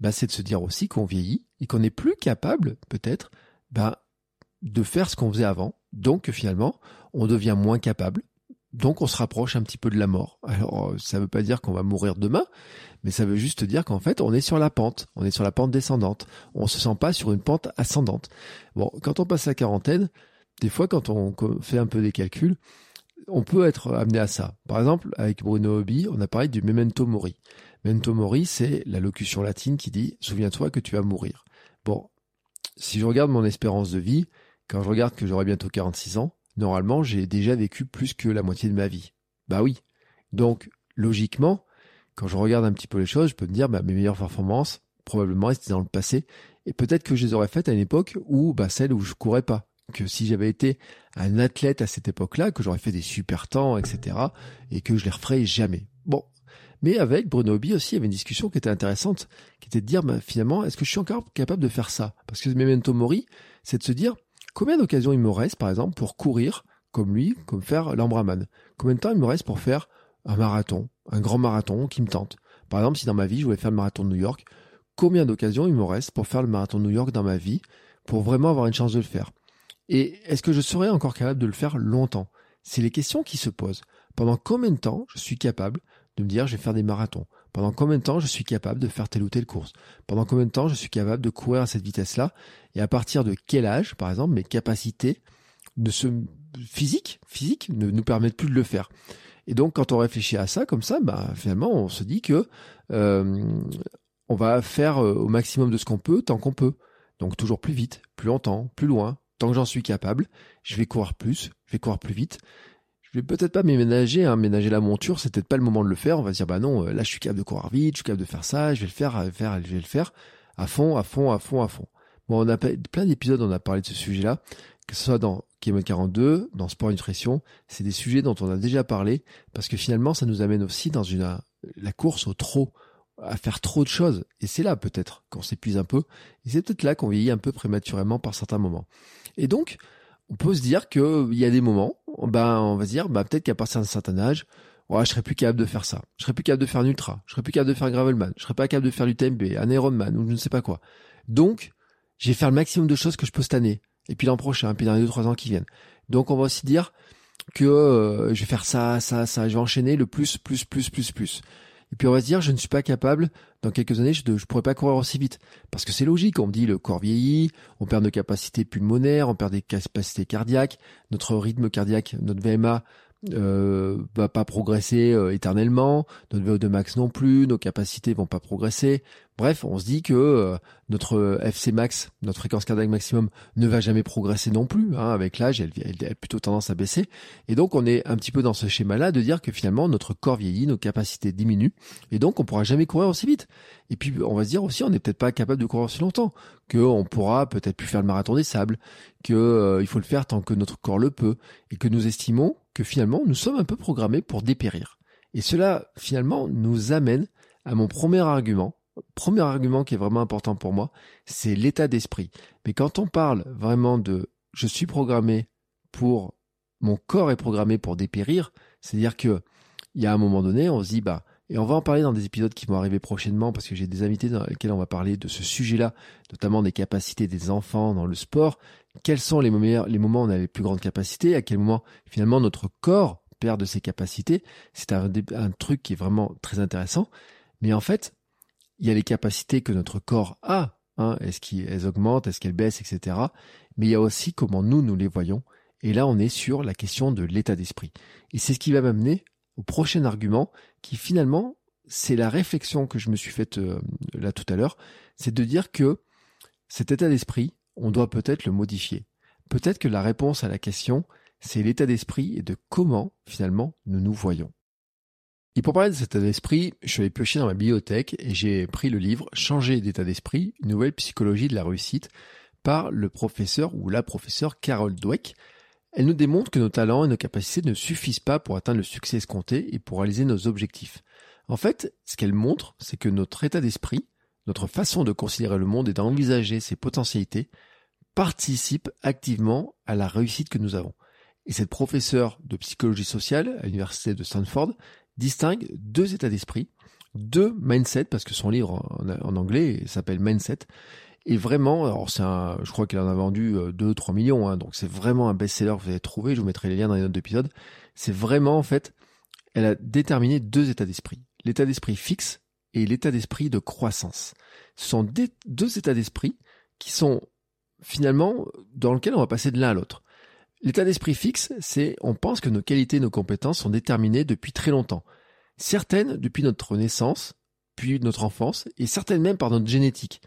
bah, c'est de se dire aussi qu'on vieillit et qu'on n'est plus capable peut-être bah, de faire ce qu'on faisait avant. Donc finalement, on devient moins capable. Donc on se rapproche un petit peu de la mort. Alors ça ne veut pas dire qu'on va mourir demain, mais ça veut juste dire qu'en fait on est sur la pente, on est sur la pente descendante. On se sent pas sur une pente ascendante. Bon, quand on passe la quarantaine, des fois, quand on fait un peu des calculs, on peut être amené à ça. Par exemple, avec Bruno Hobby, on a parlé du memento mori. Memento mori, c'est la locution latine qui dit souviens-toi que tu vas mourir. Bon, si je regarde mon espérance de vie, quand je regarde que j'aurai bientôt 46 ans, normalement, j'ai déjà vécu plus que la moitié de ma vie. Bah oui. Donc, logiquement, quand je regarde un petit peu les choses, je peux me dire, bah, mes meilleures performances, probablement, étaient dans le passé. Et peut-être que je les aurais faites à une époque où, bah, celle où je courais pas que si j'avais été un athlète à cette époque-là, que j'aurais fait des super temps, etc., et que je les referais jamais. Bon. Mais avec Bruno Hobby aussi, il y avait une discussion qui était intéressante, qui était de dire, bah, finalement, est-ce que je suis encore capable de faire ça? Parce que Memento Mori, c'est de se dire, combien d'occasions il me reste, par exemple, pour courir comme lui, comme faire l'Ambraman Combien de temps il me reste pour faire un marathon, un grand marathon qui me tente? Par exemple, si dans ma vie, je voulais faire le marathon de New York, combien d'occasions il me reste pour faire le marathon de New York dans ma vie, pour vraiment avoir une chance de le faire? Et est-ce que je serais encore capable de le faire longtemps? C'est les questions qui se posent. Pendant combien de temps je suis capable de me dire je vais faire des marathons? Pendant combien de temps je suis capable de faire telle ou telle course? Pendant combien de temps je suis capable de courir à cette vitesse-là? Et à partir de quel âge, par exemple, mes capacités ne se physique, physique ne nous permettent plus de le faire? Et donc, quand on réfléchit à ça comme ça, bah, finalement, on se dit que euh, on va faire euh, au maximum de ce qu'on peut tant qu'on peut. Donc, toujours plus vite, plus longtemps, plus loin. Tant que j'en suis capable, je vais courir plus, je vais courir plus vite. Je vais peut-être pas m'éménager, hein, ménager la monture, c'est peut-être pas le moment de le faire. On va se dire, bah non, euh, là, je suis capable de courir vite, je suis capable de faire ça, je vais le faire, faire, je vais le faire à fond, à fond, à fond, à fond. Bon, on a plein d'épisodes, on a parlé de ce sujet-là, que ce soit dans Kilomètre 42, dans Sport Nutrition, c'est des sujets dont on a déjà parlé, parce que finalement, ça nous amène aussi dans une, la course au trop, à faire trop de choses. Et c'est là, peut-être, qu'on s'épuise un peu, et c'est peut-être là qu'on vieillit un peu prématurément par certains moments. Et donc, on peut se dire qu'il y a des moments, ben, on va se dire, ben, peut-être qu'à partir d'un certain âge, ouais, je serais plus capable de faire ça. Je serais plus capable de faire un ultra. Je serais plus capable de faire un gravelman. Je serais pas capable de faire du TMB, un Ironman, ou je ne sais pas quoi. Donc, je vais faire le maximum de choses que je peux cette année. Et puis l'an prochain, puis dans les deux, trois ans qui viennent. Donc, on va aussi dire que euh, je vais faire ça, ça, ça. Je vais enchaîner le plus, plus, plus, plus, plus. Et puis on va se dire, je ne suis pas capable, dans quelques années, je ne pourrais pas courir aussi vite. Parce que c'est logique, on me dit, le corps vieillit, on perd nos capacités pulmonaires, on perd des capacités cardiaques, notre rythme cardiaque, notre VMA euh, va pas progresser euh, éternellement, notre VO2 max non plus, nos capacités vont pas progresser. Bref, on se dit que euh, notre FC max, notre fréquence cardiaque maximum, ne va jamais progresser non plus. Hein. Avec l'âge, elle, elle, a plutôt tendance à baisser. Et donc, on est un petit peu dans ce schéma-là de dire que finalement, notre corps vieillit, nos capacités diminuent, et donc on pourra jamais courir aussi vite. Et puis, on va se dire aussi, on n'est peut-être pas capable de courir aussi longtemps, qu'on pourra peut-être plus faire le marathon des sables, qu'il il faut le faire tant que notre corps le peut, et que nous estimons que finalement nous sommes un peu programmés pour dépérir. Et cela finalement nous amène à mon premier argument. Premier argument qui est vraiment important pour moi, c'est l'état d'esprit. Mais quand on parle vraiment de je suis programmé pour mon corps est programmé pour dépérir, c'est-à-dire que il y a un moment donné, on se dit bah et on va en parler dans des épisodes qui vont arriver prochainement parce que j'ai des invités dans lesquels on va parler de ce sujet-là, notamment des capacités des enfants dans le sport. Quels sont les, les moments où on a les plus grandes capacités? À quel moment finalement notre corps perd de ses capacités? C'est un truc qui est vraiment très intéressant. Mais en fait, il y a les capacités que notre corps a. Hein, est-ce qu'elles augmentent, est-ce qu'elles baissent, etc. Mais il y a aussi comment nous, nous les voyons. Et là, on est sur la question de l'état d'esprit. Et c'est ce qui va m'amener au prochain argument qui finalement, c'est la réflexion que je me suis faite euh, là tout à l'heure, c'est de dire que cet état d'esprit, on doit peut-être le modifier. Peut-être que la réponse à la question, c'est l'état d'esprit et de comment finalement nous nous voyons. Et pour parler de cet état d'esprit, je suis allé dans ma bibliothèque et j'ai pris le livre Changer d'état d'esprit, nouvelle psychologie de la réussite par le professeur ou la professeure Carol Dweck, elle nous démontre que nos talents et nos capacités ne suffisent pas pour atteindre le succès escompté et pour réaliser nos objectifs. En fait, ce qu'elle montre, c'est que notre état d'esprit, notre façon de considérer le monde et d'envisager ses potentialités participe activement à la réussite que nous avons. Et cette professeure de psychologie sociale à l'université de Stanford distingue deux états d'esprit, deux mindset, parce que son livre en, anglais s'appelle Mindset, et vraiment, alors c'est un, je crois qu'il en a vendu 2-3 euh, millions, hein, donc c'est vraiment un best-seller que vous allez trouver, je vous mettrai les liens dans les notes d'épisode. C'est vraiment, en fait, elle a déterminé deux états d'esprit. L'état d'esprit fixe et l'état d'esprit de croissance. Ce sont deux états d'esprit qui sont finalement dans lesquels on va passer de l'un à l'autre. L'état d'esprit fixe, c'est on pense que nos qualités et nos compétences sont déterminées depuis très longtemps. Certaines depuis notre naissance, puis notre enfance, et certaines même par notre génétique.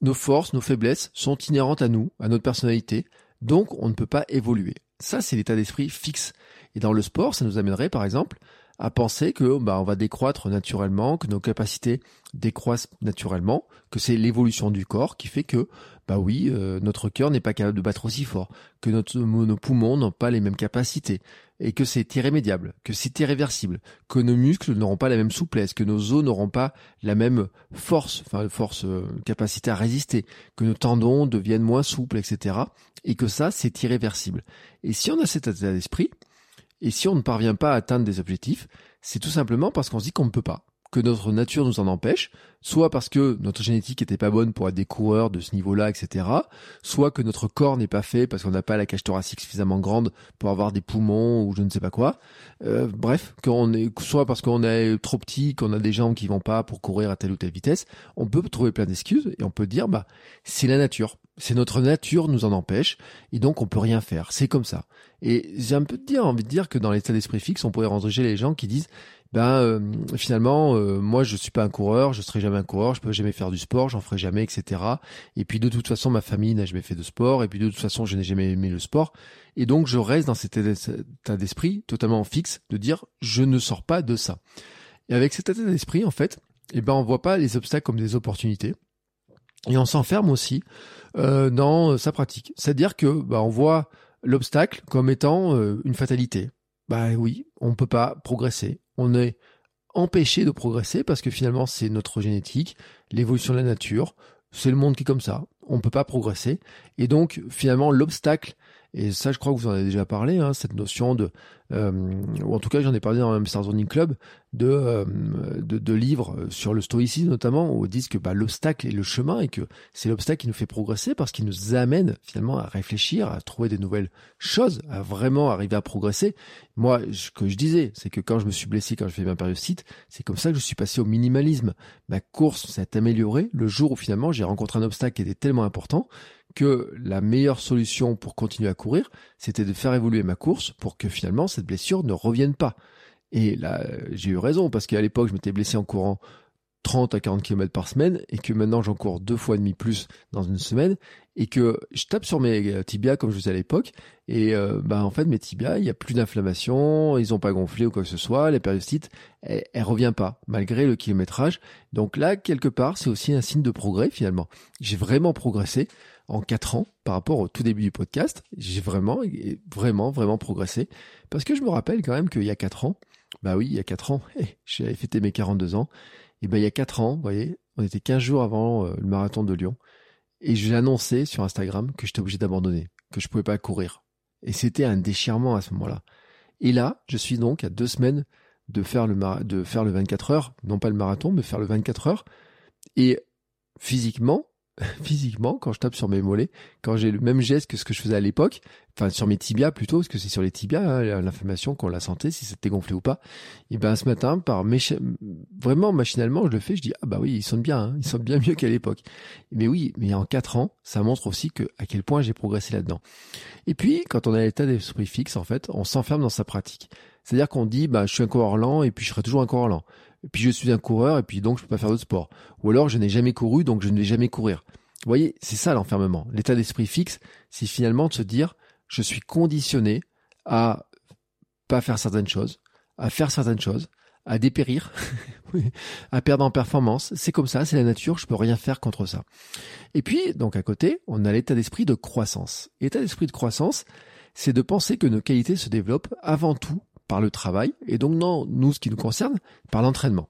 Nos forces, nos faiblesses sont inhérentes à nous, à notre personnalité, donc on ne peut pas évoluer. Ça, c'est l'état d'esprit fixe. Et dans le sport, ça nous amènerait, par exemple, à penser que bah, on va décroître naturellement, que nos capacités décroissent naturellement, que c'est l'évolution du corps qui fait que bah oui, euh, notre cœur n'est pas capable de battre aussi fort, que nos poumons n'ont pas les mêmes capacités, et que c'est irrémédiable, que c'est irréversible, que nos muscles n'auront pas la même souplesse, que nos os n'auront pas la même force, enfin force, euh, capacité à résister, que nos tendons deviennent moins souples, etc. Et que ça, c'est irréversible. Et si on a cet état d'esprit, et si on ne parvient pas à atteindre des objectifs, c'est tout simplement parce qu'on se dit qu'on ne peut pas, que notre nature nous en empêche, soit parce que notre génétique était pas bonne pour être des coureurs de ce niveau-là, etc. Soit que notre corps n'est pas fait parce qu'on n'a pas la cage thoracique suffisamment grande pour avoir des poumons ou je ne sais pas quoi. Euh, bref, qu'on est, soit parce qu'on est trop petit, qu'on a des jambes qui vont pas pour courir à telle ou telle vitesse. On peut trouver plein d'excuses et on peut dire, bah, c'est la nature. C'est notre nature nous en empêche et donc on peut rien faire. C'est comme ça. Et j'ai un peu de dire, envie de dire que dans l'état d'esprit fixe, on pourrait rendre les gens qui disent ben euh, finalement euh, moi je suis pas un coureur, je serai jamais un coureur, je peux jamais faire du sport, j'en ferai jamais, etc. Et puis de toute façon ma famille n'a jamais fait de sport, et puis de toute façon je n'ai jamais aimé le sport, et donc je reste dans cet état d'esprit totalement fixe de dire je ne sors pas de ça. Et avec cet état d'esprit en fait, eh ben on voit pas les obstacles comme des opportunités, et on s'enferme aussi euh, dans sa pratique. C'est-à-dire que bah, on voit l'obstacle comme étant une fatalité. Bah oui, on peut pas progresser, on est empêché de progresser parce que finalement c'est notre génétique, l'évolution de la nature, c'est le monde qui est comme ça, on ne peut pas progresser. Et donc finalement l'obstacle et ça, je crois que vous en avez déjà parlé, hein, cette notion de, euh, ou en tout cas, j'en ai parlé dans le Stars Running Club, de, euh, de, de, livres sur le stoïcisme notamment, où ils disent que bah, l'obstacle est le chemin et que c'est l'obstacle qui nous fait progresser parce qu'il nous amène finalement à réfléchir, à trouver des nouvelles choses, à vraiment arriver à progresser. Moi, ce que je disais, c'est que quand je me suis blessé, quand je fais ma périostite, c'est comme ça que je suis passé au minimalisme. Ma course s'est améliorée le jour où finalement j'ai rencontré un obstacle qui était tellement important que la meilleure solution pour continuer à courir, c'était de faire évoluer ma course pour que finalement cette blessure ne revienne pas. Et là, j'ai eu raison, parce qu'à l'époque, je m'étais blessé en courant 30 à 40 km par semaine, et que maintenant j'en cours deux fois et demi plus dans une semaine, et que je tape sur mes tibias comme je faisais à l'époque, et euh, bah en fait mes tibias, il n'y a plus d'inflammation, ils n'ont pas gonflé ou quoi que ce soit, la périostite, elle, elle revient pas, malgré le kilométrage. Donc là, quelque part, c'est aussi un signe de progrès finalement. J'ai vraiment progressé en quatre ans par rapport au tout début du podcast. J'ai vraiment, vraiment, vraiment progressé. Parce que je me rappelle quand même qu'il y a quatre ans, bah oui, il y a quatre ans, j'avais fêté mes 42 ans. Et ben il y a quatre ans, vous voyez, on était 15 jours avant euh, le marathon de Lyon. Et j'ai annoncé sur Instagram que j'étais obligé d'abandonner, que je pouvais pas courir. Et c'était un déchirement à ce moment-là. Et là, je suis donc à deux semaines de faire le, de faire le 24 heures, non pas le marathon, mais faire le 24 heures. Et physiquement, physiquement, quand je tape sur mes mollets, quand j'ai le même geste que ce que je faisais à l'époque, enfin sur mes tibias plutôt, parce que c'est sur les tibias hein, l'inflammation qu'on la sentait, si c'était gonflé ou pas. Et ben ce matin, par vraiment machinalement, je le fais, je dis ah bah oui, ils sont bien, hein, ils sont bien mieux qu'à l'époque. Mais oui, mais en quatre ans, ça montre aussi que à quel point j'ai progressé là-dedans. Et puis quand on a l'état d'esprit fixe, en fait, on s'enferme dans sa pratique. C'est-à-dire qu'on dit bah je suis un coureur lent et puis je serai toujours un coureur lent et puis je suis un coureur, et puis donc je peux pas faire de sport. Ou alors je n'ai jamais couru, donc je ne vais jamais courir. Vous voyez, c'est ça l'enfermement. L'état d'esprit fixe, c'est finalement de se dire, je suis conditionné à pas faire certaines choses, à faire certaines choses, à dépérir, à perdre en performance. C'est comme ça, c'est la nature, je peux rien faire contre ça. Et puis, donc à côté, on a l'état d'esprit de croissance. L'état d'esprit de croissance, c'est de penser que nos qualités se développent avant tout par le travail, et donc non, nous, ce qui nous concerne, par l'entraînement.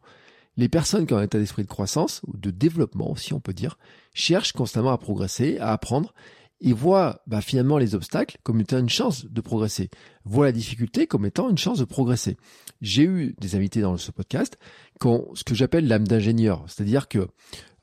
Les personnes qui ont un état d'esprit de croissance, ou de développement aussi on peut dire, cherchent constamment à progresser, à apprendre, et voient bah, finalement les obstacles comme étant une chance de progresser, voient la difficulté comme étant une chance de progresser. J'ai eu des invités dans ce podcast qui ont ce que j'appelle l'âme d'ingénieur, c'est-à-dire que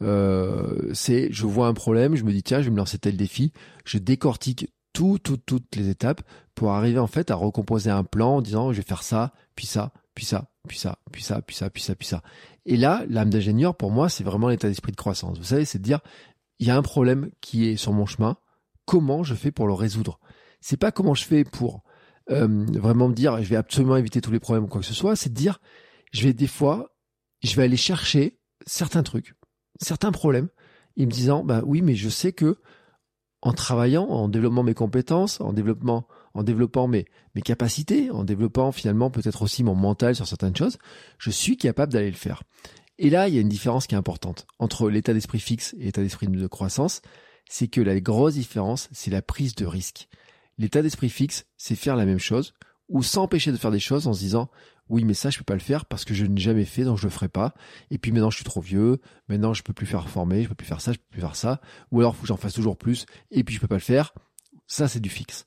euh, c'est je vois un problème, je me dis tiens je vais me lancer tel défi, je décortique tout, tout, toutes les étapes pour arriver en fait à recomposer un plan en disant je vais faire ça, puis ça, puis ça, puis ça, puis ça, puis ça, puis ça, puis ça. Et là, l'âme d'ingénieur, pour moi, c'est vraiment l'état d'esprit de croissance. Vous savez, c'est de dire, il y a un problème qui est sur mon chemin, comment je fais pour le résoudre? C'est pas comment je fais pour euh, vraiment me dire, je vais absolument éviter tous les problèmes ou quoi que ce soit, c'est de dire, je vais des fois, je vais aller chercher certains trucs, certains problèmes, et me disant, bah oui, mais je sais que en travaillant, en développant mes compétences, en développant, en développant mes, mes capacités, en développant finalement peut-être aussi mon mental sur certaines choses, je suis capable d'aller le faire. Et là, il y a une différence qui est importante entre l'état d'esprit fixe et l'état d'esprit de croissance, c'est que la grosse différence, c'est la prise de risque. L'état d'esprit fixe, c'est faire la même chose, ou s'empêcher de faire des choses en se disant oui mais ça je peux pas le faire parce que je n'ai jamais fait donc je le ferai pas. Et puis maintenant je suis trop vieux. Maintenant je peux plus faire former je peux plus faire ça je peux plus faire ça. Ou alors faut que j'en fasse toujours plus. Et puis je peux pas le faire. Ça c'est du fixe.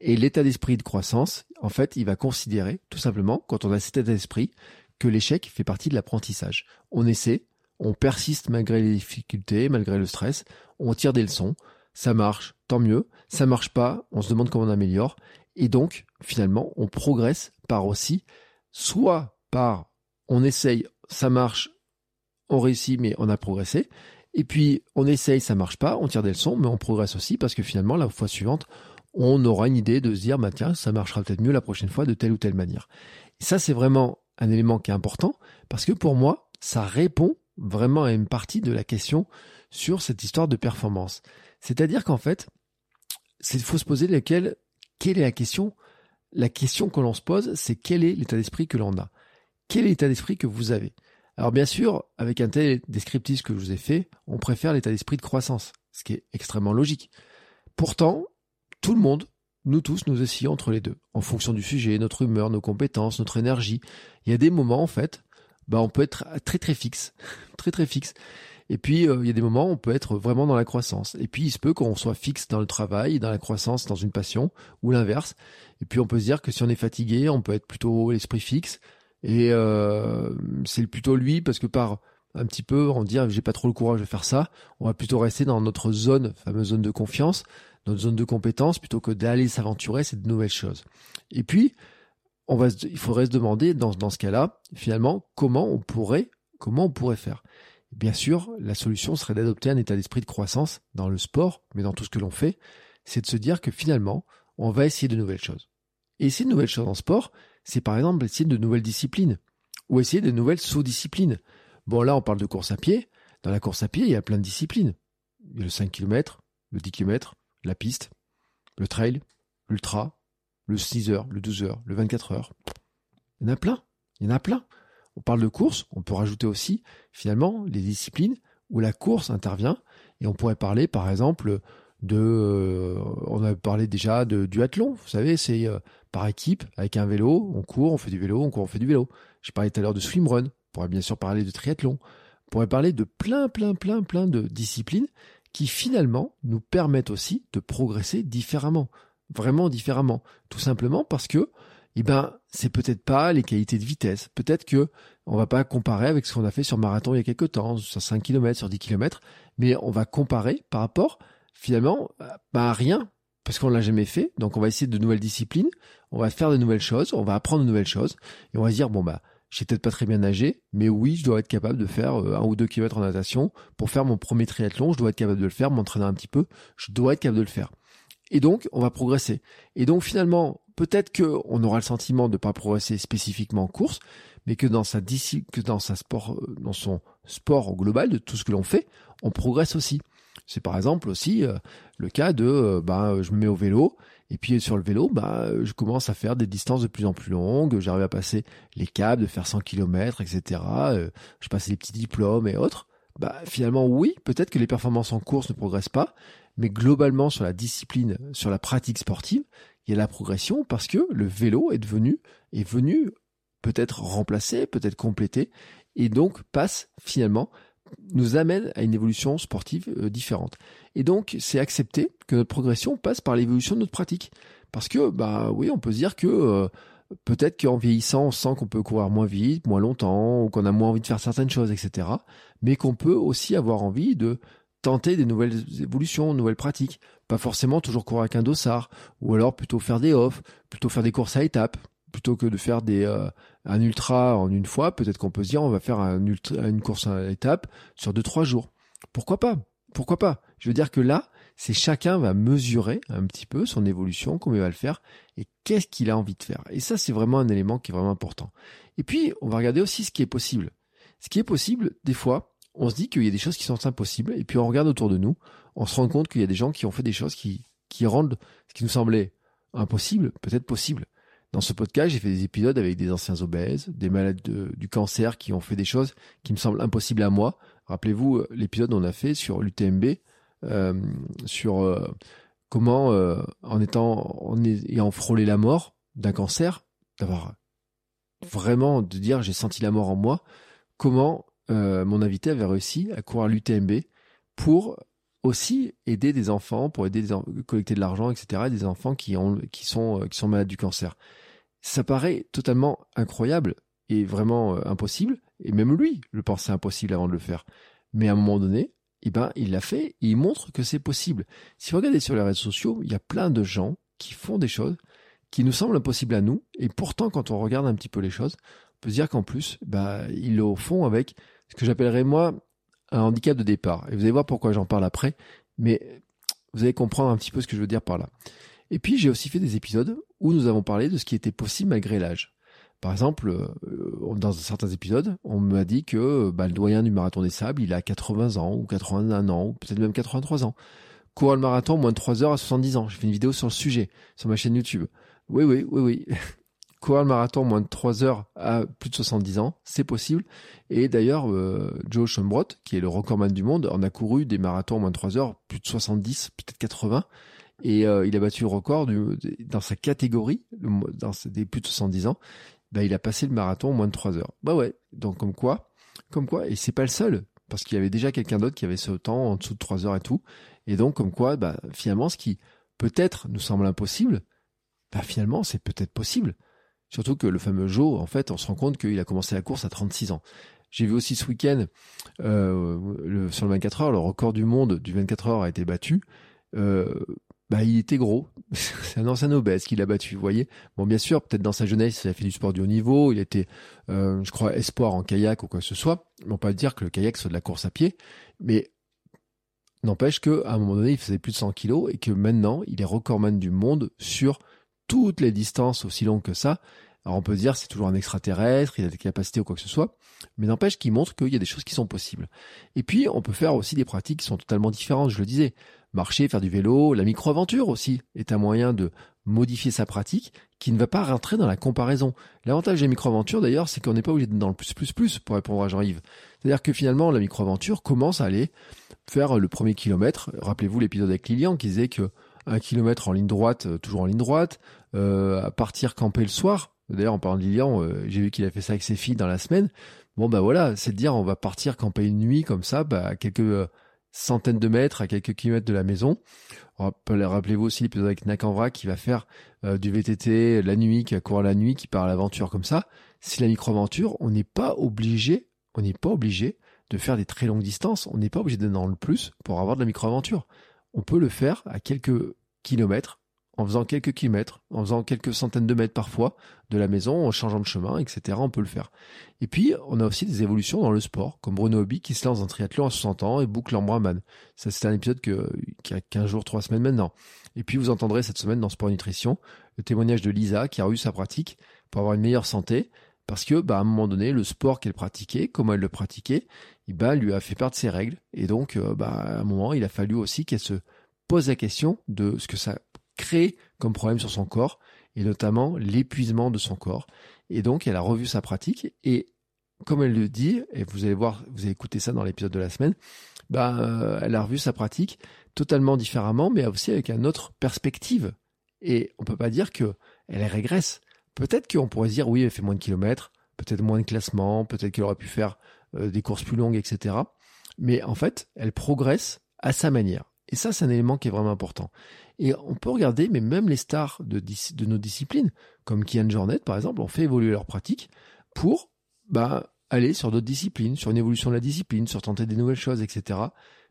Et l'état d'esprit de croissance en fait il va considérer tout simplement quand on a cet état d'esprit que l'échec fait partie de l'apprentissage. On essaie on persiste malgré les difficultés, malgré le stress, on tire des leçons, ça marche, tant mieux, ça marche pas, on se demande comment on améliore, et donc finalement on progresse par aussi, soit par on essaye, ça marche, on réussit mais on a progressé, et puis on essaye, ça marche pas, on tire des leçons, mais on progresse aussi parce que finalement la fois suivante, on aura une idée de se dire bah tiens ça marchera peut-être mieux la prochaine fois de telle ou telle manière. Et ça c'est vraiment un élément qui est important parce que pour moi ça répond vraiment à une partie de la question sur cette histoire de performance. C'est-à-dire qu'en fait, il faut se poser laquelle, quelle est la question La question que l'on se pose, c'est quel est l'état d'esprit que l'on a? Quel est l'état d'esprit que vous avez? Alors bien sûr, avec un tel descriptif que je vous ai fait, on préfère l'état d'esprit de croissance, ce qui est extrêmement logique. Pourtant, tout le monde, nous tous, nous essayons entre les deux, en fonction du sujet, notre humeur, nos compétences, notre énergie. Il y a des moments, en fait, bah, on peut être très très fixe, très très fixe. Et puis, euh, il y a des moments où on peut être vraiment dans la croissance. Et puis, il se peut qu'on soit fixe dans le travail, dans la croissance, dans une passion, ou l'inverse. Et puis, on peut se dire que si on est fatigué, on peut être plutôt l'esprit fixe. Et euh, c'est plutôt lui, parce que par un petit peu, on dire j'ai pas trop le courage de faire ça, on va plutôt rester dans notre zone, fameuse zone de confiance, notre zone de compétence, plutôt que d'aller s'aventurer c'est de nouvelles choses. Et puis, on va, il faudrait se demander dans, dans ce cas-là, finalement, comment on pourrait, comment on pourrait faire. Bien sûr, la solution serait d'adopter un état d'esprit de croissance dans le sport, mais dans tout ce que l'on fait, c'est de se dire que finalement, on va essayer de nouvelles choses. Et essayer de nouvelles choses en sport, c'est par exemple essayer de nouvelles disciplines, ou essayer de nouvelles sous-disciplines. Bon, là, on parle de course à pied. Dans la course à pied, il y a plein de disciplines. Il y a le 5 km, le 10 km, la piste, le trail, l'ultra, le 6 heures, le 12 heures, le 24 heures. Il y en a plein. Il y en a plein. On parle de course, on peut rajouter aussi finalement les disciplines où la course intervient. Et on pourrait parler par exemple de euh, on a parlé déjà de duathlon, vous savez, c'est euh, par équipe avec un vélo, on court, on fait du vélo, on court, on fait du vélo. J'ai parlé tout à l'heure de swimrun, on pourrait bien sûr parler de triathlon, on pourrait parler de plein plein plein plein de disciplines qui finalement nous permettent aussi de progresser différemment, vraiment différemment, tout simplement parce que eh ben, c'est peut-être pas les qualités de vitesse. Peut-être que on va pas comparer avec ce qu'on a fait sur marathon il y a quelques temps, sur 5 km, sur 10 km, mais on va comparer par rapport, finalement, bah, à rien, parce qu'on l'a jamais fait. Donc, on va essayer de nouvelles disciplines, on va faire de nouvelles choses, on va apprendre de nouvelles choses, et on va se dire, bon, bah, j'ai peut-être pas très bien nagé, mais oui, je dois être capable de faire euh, un ou deux kilomètres en natation. Pour faire mon premier triathlon, je dois être capable de le faire, m'entraîner un petit peu, je dois être capable de le faire. Et donc, on va progresser. Et donc, finalement, peut-être qu'on aura le sentiment de ne pas progresser spécifiquement en course, mais que dans sa que dans sa sport, euh, dans son sport global de tout ce que l'on fait, on progresse aussi. C'est par exemple aussi euh, le cas de, euh, bah, je me mets au vélo et puis sur le vélo, bah, je commence à faire des distances de plus en plus longues. J'arrive à passer les câbles, de faire 100 km, etc. je passe les petits diplômes et autres. Bah, finalement, oui, peut-être que les performances en course ne progressent pas, mais globalement sur la discipline, sur la pratique sportive, il y a la progression parce que le vélo est devenu, est venu peut-être remplacer, peut-être compléter, et donc passe finalement, nous amène à une évolution sportive euh, différente. Et donc c'est accepter que notre progression passe par l'évolution de notre pratique. Parce que, bah oui, on peut se dire que euh, peut-être qu'en vieillissant, on sent qu'on peut courir moins vite, moins longtemps, ou qu'on a moins envie de faire certaines choses, etc. Mais qu'on peut aussi avoir envie de tenter des nouvelles évolutions, nouvelles pratiques. Pas forcément toujours courir avec un dossard, ou alors plutôt faire des off, plutôt faire des courses à étapes, plutôt que de faire des euh, un ultra en une fois. Peut-être qu'on peut se dire on va faire une course à étapes sur deux trois jours. Pourquoi pas? Pourquoi pas? Je veux dire que là, c'est chacun va mesurer un petit peu son évolution, comment il va le faire et qu'est-ce qu'il a envie de faire. Et ça, c'est vraiment un élément qui est vraiment important. Et puis, on va regarder aussi ce qui est possible. Ce qui est possible, des fois, on se dit qu'il y a des choses qui sont impossibles, et puis on regarde autour de nous, on se rend compte qu'il y a des gens qui ont fait des choses qui, rendent ce qui nous semblait impossible, peut-être possible. Dans ce podcast, j'ai fait des épisodes avec des anciens obèses, des malades du cancer qui ont fait des choses qui me semblent impossibles à moi. Rappelez-vous euh, l'épisode qu'on a fait sur l'UTMB, sur euh, comment, en étant, en ayant frôlé la mort d'un cancer, d'avoir vraiment de dire j'ai senti la mort en moi, comment euh, mon invité avait réussi à courir l'UTMB pour aussi aider des enfants, pour aider des collecter de l'argent, etc. Des enfants qui ont, qui sont, euh, qui sont malades du cancer. Ça paraît totalement incroyable et vraiment euh, impossible. Et même lui le pensait impossible avant de le faire. Mais à un moment donné, eh ben, il l'a fait il montre que c'est possible. Si vous regardez sur les réseaux sociaux, il y a plein de gens qui font des choses qui nous semblent impossibles à nous. Et pourtant, quand on regarde un petit peu les choses, on peut se dire qu'en plus, bah, ils le font avec ce que j'appellerais moi un handicap de départ. Et vous allez voir pourquoi j'en parle après. Mais vous allez comprendre un petit peu ce que je veux dire par là. Et puis, j'ai aussi fait des épisodes où nous avons parlé de ce qui était possible malgré l'âge. Par exemple, euh, dans certains épisodes, on m'a dit que bah, le doyen du marathon des sables, il a 80 ans, ou 81 ans, ou peut-être même 83 ans. Courir le marathon moins de 3 heures à 70 ans. J'ai fait une vidéo sur le sujet, sur ma chaîne YouTube. Oui, oui, oui, oui. Courir le marathon moins de 3 heures à plus de 70 ans, c'est possible. Et d'ailleurs, euh, Joe Schombrot, qui est le recordman du monde, en a couru des marathons moins de 3 heures, plus de 70, peut-être 80. Et euh, il a battu le record dans sa catégorie, dans des plus de 70 ans bah, il a passé le marathon en moins de 3 heures. Bah ouais, donc comme quoi, comme quoi, et c'est pas le seul, parce qu'il y avait déjà quelqu'un d'autre qui avait ce temps en dessous de 3 heures et tout, et donc comme quoi, bah, finalement, ce qui peut-être nous semble impossible, bah, finalement, c'est peut-être possible. Surtout que le fameux Joe, en fait, on se rend compte qu'il a commencé la course à 36 ans. J'ai vu aussi ce week-end, euh, le, sur le 24 heures, le record du monde du 24 heures a été battu. Euh, bah il était gros. c'est un ancien obèse qu'il a battu, vous voyez. Bon, bien sûr, peut-être dans sa jeunesse, il a fait du sport du haut niveau, il était, euh, je crois, espoir en kayak ou quoi que ce soit. Mais on peut pas dire que le kayak soit de la course à pied, mais n'empêche que à un moment donné, il faisait plus de 100 kilos et que maintenant, il est recordman du monde sur toutes les distances aussi longues que ça. Alors on peut dire c'est toujours un extraterrestre, il a des capacités ou quoi que ce soit, mais n'empêche qu'il montre qu'il y a des choses qui sont possibles. Et puis on peut faire aussi des pratiques qui sont totalement différentes, je le disais marcher, faire du vélo, la micro-aventure aussi est un moyen de modifier sa pratique qui ne va pas rentrer dans la comparaison. L'avantage des micro-aventures d'ailleurs, c'est qu'on n'est pas obligé d'être dans le plus plus plus pour répondre à Jean-Yves. C'est-à-dire que finalement, la micro-aventure commence à aller faire le premier kilomètre. Rappelez-vous l'épisode avec Lilian qui disait que un kilomètre en ligne droite, euh, toujours en ligne droite, euh, à partir camper le soir. D'ailleurs, en parlant de Lilian, euh, j'ai vu qu'il a fait ça avec ses filles dans la semaine. Bon, bah voilà, c'est de dire on va partir camper une nuit comme ça, bah, quelques centaines de mètres à quelques kilomètres de la maison. Rappelez-vous aussi l'épisode avec Nakanvra qui va faire euh, du VTT la nuit, qui va courir la nuit, qui part à l'aventure comme ça. C'est la micro-aventure, on n'est pas obligé, on n'est pas obligé de faire des très longues distances. On n'est pas obligé d'être dans le plus pour avoir de la micro-aventure. On peut le faire à quelques kilomètres en faisant quelques kilomètres, en faisant quelques centaines de mètres parfois de la maison, en changeant de chemin, etc. On peut le faire. Et puis, on a aussi des évolutions dans le sport, comme Bruno Hobby qui se lance en triathlon à 60 ans et boucle en Brahman. Ça, c'est un épisode qui a 15 jours, 3 semaines maintenant. Et puis, vous entendrez cette semaine dans Sport Nutrition le témoignage de Lisa qui a eu sa pratique pour avoir une meilleure santé. Parce que, bah, à un moment donné, le sport qu'elle pratiquait, comment elle le pratiquait, eh ben, lui a fait perdre ses règles. Et donc, euh, bah, à un moment, il a fallu aussi qu'elle se pose la question de ce que ça créé comme problème sur son corps, et notamment l'épuisement de son corps. Et donc, elle a revu sa pratique, et comme elle le dit, et vous allez voir, vous allez écouter ça dans l'épisode de la semaine, bah, euh, elle a revu sa pratique totalement différemment, mais aussi avec une autre perspective. Et on peut pas dire que elle régresse. Peut-être qu'on pourrait dire, oui, elle fait moins de kilomètres, peut-être moins de classements, peut-être qu'elle aurait pu faire euh, des courses plus longues, etc. Mais en fait, elle progresse à sa manière. Et ça, c'est un élément qui est vraiment important. Et on peut regarder, mais même les stars de, nos disciplines, comme Kian Jornet par exemple, ont fait évoluer leur pratique pour bah, aller sur d'autres disciplines, sur une évolution de la discipline, sur tenter des nouvelles choses, etc.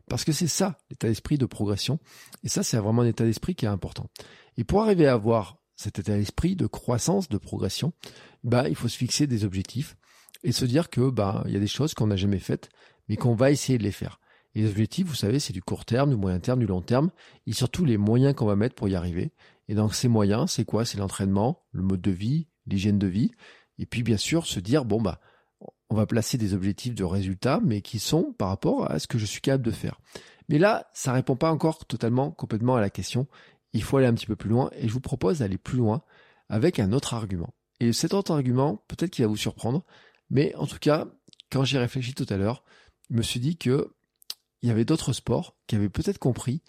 Parce que c'est ça, l'état d'esprit de progression. Et ça, c'est vraiment un état d'esprit qui est important. Et pour arriver à avoir cet état d'esprit de croissance, de progression, bah, il faut se fixer des objectifs et se dire que bah, il y a des choses qu'on n'a jamais faites, mais qu'on va essayer de les faire. Les objectifs, vous savez, c'est du court terme, du moyen terme, du long terme, et surtout les moyens qu'on va mettre pour y arriver. Et donc ces moyens, c'est quoi? C'est l'entraînement, le mode de vie, l'hygiène de vie, et puis bien sûr se dire, bon bah, on va placer des objectifs de résultats, mais qui sont par rapport à ce que je suis capable de faire. Mais là, ça répond pas encore totalement, complètement à la question. Il faut aller un petit peu plus loin, et je vous propose d'aller plus loin avec un autre argument. Et cet autre argument, peut-être qu'il va vous surprendre, mais en tout cas, quand j'y réfléchi tout à l'heure, je me suis dit que il y avait d'autres sports qui avaient peut-être compris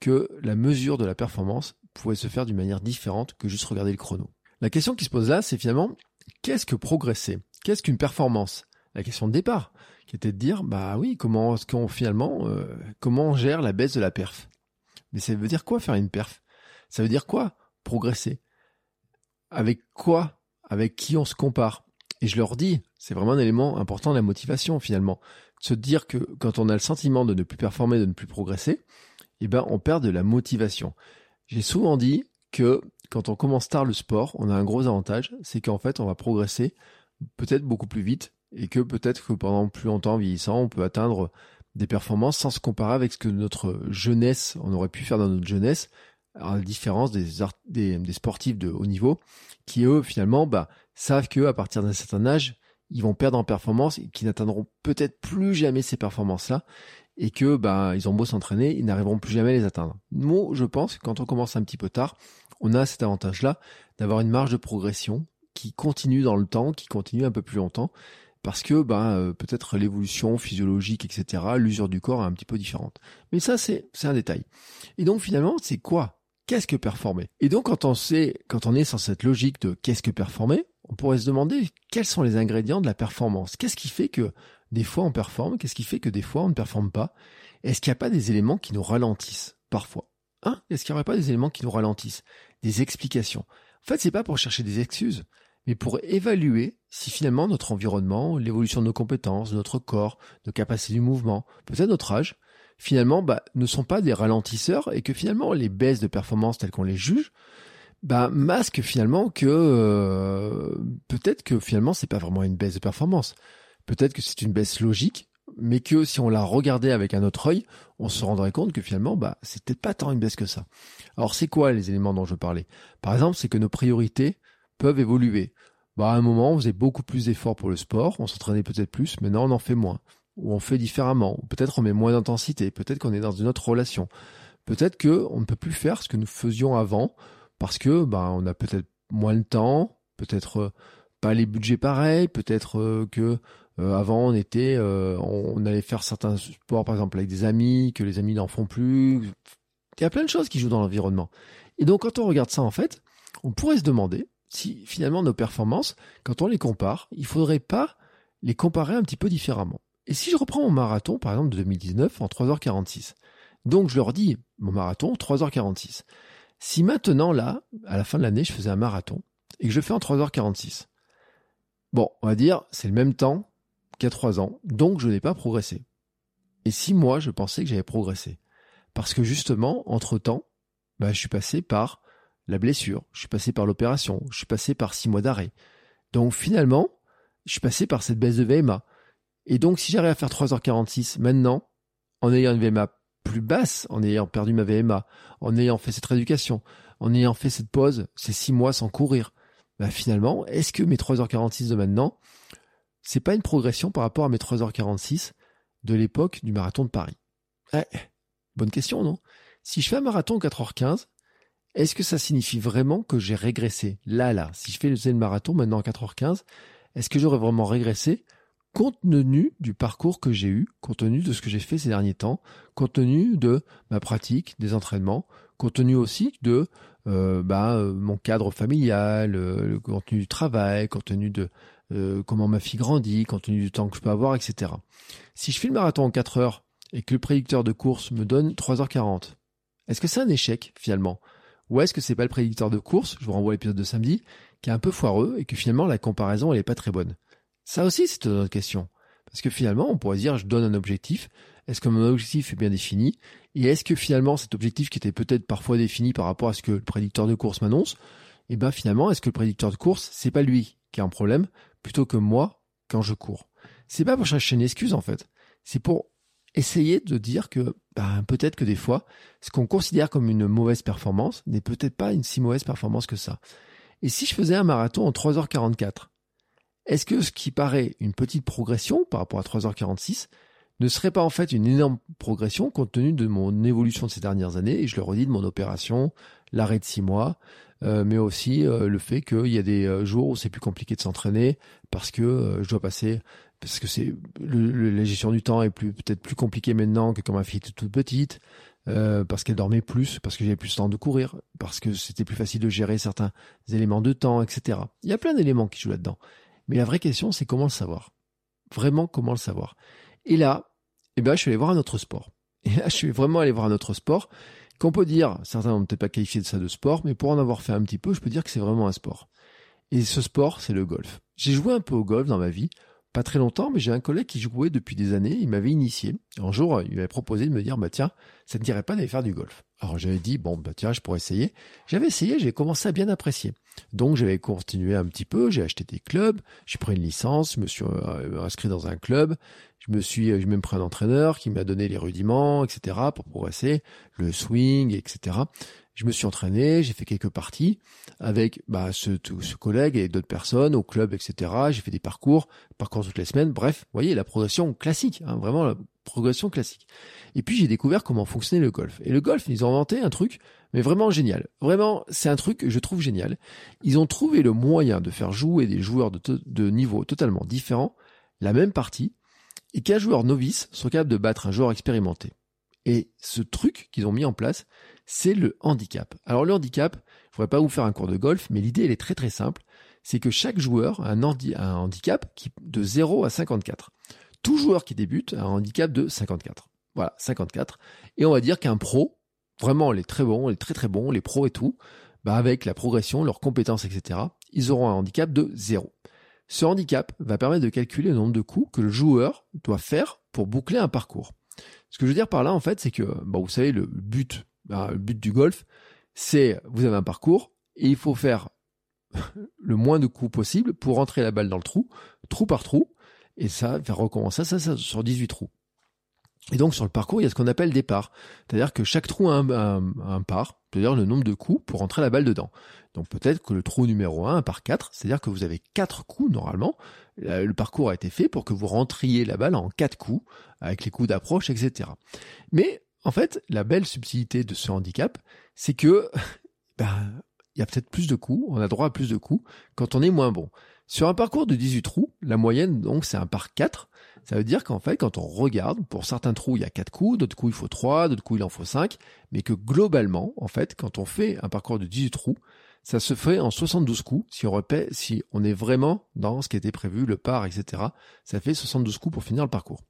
que la mesure de la performance pouvait se faire d'une manière différente que juste regarder le chrono. La question qui se pose là, c'est finalement, qu'est-ce que progresser Qu'est-ce qu'une performance? La question de départ, qui était de dire, bah oui, comment est-ce qu'on finalement, euh, comment on gère la baisse de la perf? Mais ça veut dire quoi faire une perf? Ça veut dire quoi progresser? Avec quoi? Avec qui on se compare? Et je leur dis, c'est vraiment un élément important de la motivation finalement. Se dire que quand on a le sentiment de ne plus performer, de ne plus progresser, eh ben on perd de la motivation. J'ai souvent dit que quand on commence tard le sport, on a un gros avantage, c'est qu'en fait on va progresser peut-être beaucoup plus vite et que peut-être que pendant plus longtemps vieillissant, on peut atteindre des performances sans se comparer avec ce que notre jeunesse, on aurait pu faire dans notre jeunesse, à la différence des, sportifs de haut niveau, qui eux finalement bah, savent que à partir d'un certain âge, ils vont perdre en performance et qui n'atteindront peut-être plus jamais ces performances-là et que bah ils ont beau s'entraîner, ils n'arriveront plus jamais à les atteindre. Moi, je pense que quand on commence un petit peu tard, on a cet avantage-là d'avoir une marge de progression qui continue dans le temps, qui continue un peu plus longtemps, parce que bah, peut-être l'évolution physiologique, etc., l'usure du corps est un petit peu différente. Mais ça, c'est un détail. Et donc finalement, c'est quoi? Qu'est-ce que performer? Et donc quand on sait, quand on est sur cette logique de qu'est-ce que performer, on pourrait se demander quels sont les ingrédients de la performance. Qu'est-ce qui fait que des fois on performe Qu'est-ce qui fait que des fois on ne performe pas? Est-ce qu'il n'y a pas des éléments qui nous ralentissent parfois? Hein? Est-ce qu'il n'y aurait pas des éléments qui nous ralentissent? Des explications. En fait, c'est pas pour chercher des excuses, mais pour évaluer si finalement notre environnement, l'évolution de nos compétences, notre corps, nos capacités du mouvement, peut-être notre âge, finalement, bah, ne sont pas des ralentisseurs et que finalement les baisses de performance telles qu'on les juge, bah, masquent finalement que euh, peut-être que finalement c'est pas vraiment une baisse de performance. Peut-être que c'est une baisse logique, mais que si on la regardait avec un autre œil, on se rendrait compte que finalement, bah, peut-être pas tant une baisse que ça. Alors c'est quoi les éléments dont je parlais Par exemple, c'est que nos priorités peuvent évoluer. Bah, à un moment, on faisait beaucoup plus d'efforts pour le sport, on s'entraînait peut-être plus, maintenant on en fait moins ou on fait différemment, peut-être on met moins d'intensité, peut-être qu'on est dans une autre relation, peut-être que on ne peut plus faire ce que nous faisions avant parce que ben on a peut-être moins de temps, peut-être euh, pas les budgets pareils, peut-être euh, que euh, avant on était on allait faire certains sports par exemple avec des amis que les amis n'en font plus. Il y a plein de choses qui jouent dans l'environnement. Et donc quand on regarde ça en fait, on pourrait se demander si finalement nos performances, quand on les compare, il faudrait pas les comparer un petit peu différemment. Et si je reprends mon marathon, par exemple, de 2019 en 3h46, donc je leur dis, mon marathon, 3h46. Si maintenant, là, à la fin de l'année, je faisais un marathon et que je fais en 3h46, bon, on va dire, c'est le même temps qu'à 3 ans, donc je n'ai pas progressé. Et si moi, je pensais que j'avais progressé, parce que justement, entre-temps, bah, je suis passé par la blessure, je suis passé par l'opération, je suis passé par 6 mois d'arrêt. Donc finalement, je suis passé par cette baisse de VMA. Et donc, si j'arrive à faire 3h46 maintenant, en ayant une VMA plus basse, en ayant perdu ma VMA, en ayant fait cette rééducation, en ayant fait cette pause, ces six mois sans courir, bah finalement, est-ce que mes 3h46 de maintenant, c'est pas une progression par rapport à mes 3h46 de l'époque du marathon de Paris? Eh, Bonne question, non? Si je fais un marathon 4h15, est-ce que ça signifie vraiment que j'ai régressé? Là, là, si je fais le marathon maintenant à 4h15, est-ce que j'aurais vraiment régressé compte tenu du parcours que j'ai eu, compte tenu de ce que j'ai fait ces derniers temps, compte tenu de ma pratique, des entraînements, compte tenu aussi de euh, bah, euh, mon cadre familial, euh, le contenu du travail, compte tenu de comment ma fille grandit, compte tenu du temps que je peux avoir, etc. Si je fais le marathon en 4 heures et que le prédicteur de course me donne 3h40, est-ce que c'est un échec finalement? Ou est-ce que c'est pas le prédicteur de course, je vous renvoie à l'épisode de samedi, qui est un peu foireux et que finalement la comparaison elle est pas très bonne? Ça aussi, c'est une autre question. Parce que finalement, on pourrait dire, je donne un objectif. Est-ce que mon objectif est bien défini? Et est-ce que finalement, cet objectif qui était peut-être parfois défini par rapport à ce que le prédicteur de course m'annonce, eh ben finalement, est-ce que le prédicteur de course, c'est pas lui qui a un problème, plutôt que moi quand je cours? C'est pas pour chercher une excuse en fait. C'est pour essayer de dire que ben, peut-être que des fois, ce qu'on considère comme une mauvaise performance n'est peut-être pas une si mauvaise performance que ça. Et si je faisais un marathon en 3h44 est-ce que ce qui paraît une petite progression par rapport à 3h46 ne serait pas en fait une énorme progression compte tenu de mon évolution de ces dernières années, et je le redis, de mon opération, l'arrêt de six mois, euh, mais aussi euh, le fait qu'il y a des euh, jours où c'est plus compliqué de s'entraîner parce que je dois passer, parce que c'est la gestion du temps est plus peut-être plus compliquée maintenant que quand ma fille était toute petite, parce qu'elle dormait plus, parce que j'avais plus de temps de courir, parce que c'était plus facile de gérer certains éléments de temps, etc. Il y a plein d'éléments qui jouent là-dedans. Mais la vraie question, c'est comment le savoir? Vraiment, comment le savoir? Et là, eh ben, je suis allé voir un autre sport. Et là, je suis vraiment allé voir un autre sport qu'on peut dire, certains n'ont peut-être pas qualifié de ça de sport, mais pour en avoir fait un petit peu, je peux dire que c'est vraiment un sport. Et ce sport, c'est le golf. J'ai joué un peu au golf dans ma vie, pas très longtemps, mais j'ai un collègue qui jouait depuis des années, il m'avait initié. Un jour, il m'avait proposé de me dire, bah tiens, ça ne dirait pas d'aller faire du golf? Alors j'avais dit, bon, bah tiens, je pourrais essayer. J'avais essayé, j'ai commencé à bien apprécier. Donc j'avais continué un petit peu, j'ai acheté des clubs, j'ai pris une licence, je me suis euh, inscrit dans un club, je me suis, j'ai même pris un entraîneur qui m'a donné les rudiments, etc. pour progresser, le swing, etc. Je me suis entraîné, j'ai fait quelques parties avec bah, ce, ce collègue et d'autres personnes au club, etc. J'ai fait des parcours, parcours toutes les semaines. Bref, vous voyez la progression classique, hein, vraiment progression classique. Et puis j'ai découvert comment fonctionnait le golf. Et le golf, ils ont inventé un truc, mais vraiment génial. Vraiment, c'est un truc que je trouve génial. Ils ont trouvé le moyen de faire jouer des joueurs de, de niveau totalement différents la même partie et qu'un joueur novice soit capable de battre un joueur expérimenté. Et ce truc qu'ils ont mis en place, c'est le handicap. Alors le handicap, je ne voudrais pas vous faire un cours de golf, mais l'idée elle est très très simple. C'est que chaque joueur a un, un handicap qui, de 0 à 54. Tout joueur qui débute a un handicap de 54. Voilà, 54. Et on va dire qu'un pro, vraiment les très bons, les très très bons, les pros et tout, bah avec la progression, leurs compétences, etc., ils auront un handicap de 0. Ce handicap va permettre de calculer le nombre de coups que le joueur doit faire pour boucler un parcours. Ce que je veux dire par là, en fait, c'est que, bon, vous savez, le but, ben, le but du golf, c'est, vous avez un parcours, et il faut faire le moins de coups possible pour rentrer la balle dans le trou, trou par trou, et ça, faire recommencer ça, ça, sur 18 trous. Et donc sur le parcours, il y a ce qu'on appelle des parts. C'est-à-dire que chaque trou a un, un, un part, c'est-à-dire le nombre de coups pour rentrer la balle dedans. Donc peut-être que le trou numéro 1 par 4, c'est-à-dire que vous avez 4 coups normalement. Le parcours a été fait pour que vous rentriez la balle en 4 coups, avec les coups d'approche, etc. Mais en fait, la belle subtilité de ce handicap, c'est que ben, il y a peut-être plus de coups, on a droit à plus de coups quand on est moins bon. Sur un parcours de 18 trous, la moyenne donc c'est un par 4. Ça veut dire qu'en fait, quand on regarde, pour certains trous, il y a 4 coups, d'autres coups, il faut 3, d'autres coups, il en faut 5, mais que globalement, en fait, quand on fait un parcours de 18 trous, ça se fait en 72 coups, si on, répète, si on est vraiment dans ce qui était prévu, le par, etc. Ça fait 72 coups pour finir le parcours.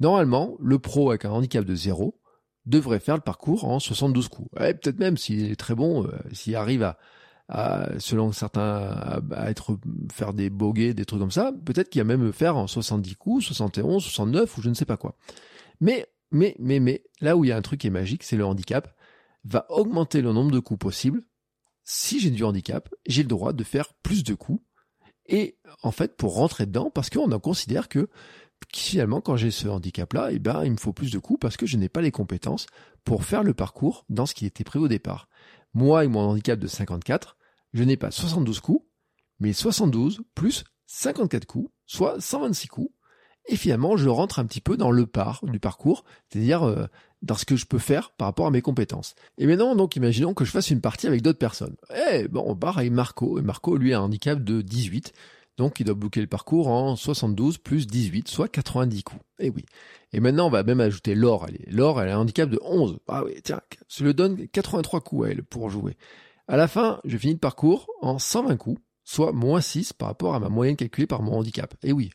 Normalement, le pro avec un handicap de 0 devrait faire le parcours en 72 coups. peut-être même s'il est très bon, euh, s'il arrive à, selon certains, à, être faire des bogeys, des trucs comme ça, peut-être qu'il va même faire en 70 coups, 71, 69 ou je ne sais pas quoi. Mais, mais, mais, mais, là où il y a un truc qui est magique, c'est le handicap, va augmenter le nombre de coups possible. Si j'ai du handicap, j'ai le droit de faire plus de coups. Et en fait, pour rentrer dedans, parce qu'on en considère que finalement, quand j'ai ce handicap-là, eh ben, il me faut plus de coups parce que je n'ai pas les compétences pour faire le parcours dans ce qui était prévu au départ. Moi, avec mon handicap de 54, je n'ai pas 72 coups, mais 72 plus 54 coups, soit 126 coups. Et finalement, je rentre un petit peu dans le par du parcours, c'est-à-dire euh, dans ce que je peux faire par rapport à mes compétences. Et maintenant, donc, imaginons que je fasse une partie avec d'autres personnes. Eh, bon, on part avec Marco. Et Marco, lui, a un handicap de 18. Donc, il doit bloquer le parcours en 72 plus 18, soit 90 coups. Et eh oui. Et maintenant, on va même ajouter Laure. Laure, elle a un handicap de 11. Ah oui, tiens, je le donne 83 coups à elle pour jouer. À la fin, je finis le parcours en 120 coups, soit moins 6 par rapport à ma moyenne calculée par mon handicap. Et oui,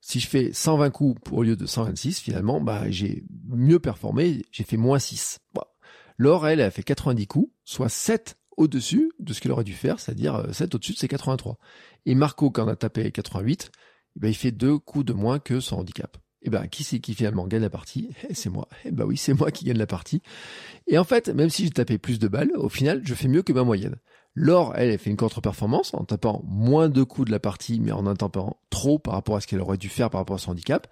si je fais 120 coups au lieu de 126, finalement, bah, j'ai mieux performé, j'ai fait moins 6. Laure, elle, elle a fait 90 coups, soit 7 au-dessus de ce qu'elle aurait dû faire, c'est-à-dire 7 euh, au-dessus de ses 83. Et Marco, quand on a tapé 88, eh ben, il fait deux coups de moins que son handicap. Et eh ben, qui c'est qui finalement gagne la partie? Eh, C'est moi. Eh ben oui, c'est moi qui gagne la partie. Et en fait, même si j'ai tapé plus de balles, au final, je fais mieux que ma moyenne. Laure, elle, elle fait une contre-performance en tapant moins de coups de la partie, mais en en tapant trop par rapport à ce qu'elle aurait dû faire par rapport à son handicap.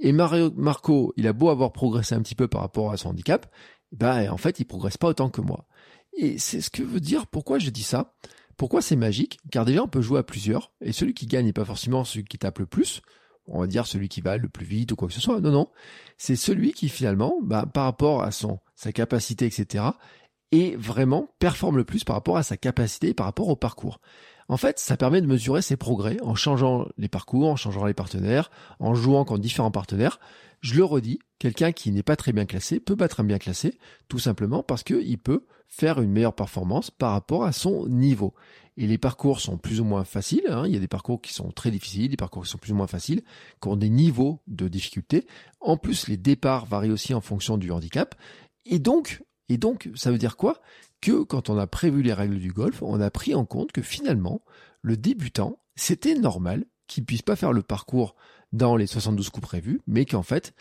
Et Marco, il a beau avoir progressé un petit peu par rapport à son handicap, ben, en fait, il progresse pas autant que moi. Et c'est ce que veut dire pourquoi je dis ça. Pourquoi c'est magique? Car déjà, on peut jouer à plusieurs, et celui qui gagne n'est pas forcément celui qui tape le plus, on va dire celui qui va le plus vite ou quoi que ce soit. Non, non. C'est celui qui finalement, bah, par rapport à son, sa capacité, etc., et vraiment performe le plus par rapport à sa capacité par rapport au parcours. En fait, ça permet de mesurer ses progrès en changeant les parcours, en changeant les partenaires, en jouant contre différents partenaires. Je le redis, quelqu'un qui n'est pas très bien classé peut battre un bien classé, tout simplement parce qu'il peut faire une meilleure performance par rapport à son niveau. Et les parcours sont plus ou moins faciles. Hein. Il y a des parcours qui sont très difficiles, des parcours qui sont plus ou moins faciles, qui ont des niveaux de difficulté. En plus, les départs varient aussi en fonction du handicap. Et donc, et donc, ça veut dire quoi? Que quand on a prévu les règles du golf, on a pris en compte que finalement, le débutant, c'était normal qu'il puisse pas faire le parcours dans les 72 coups prévus, mais qu'en fait,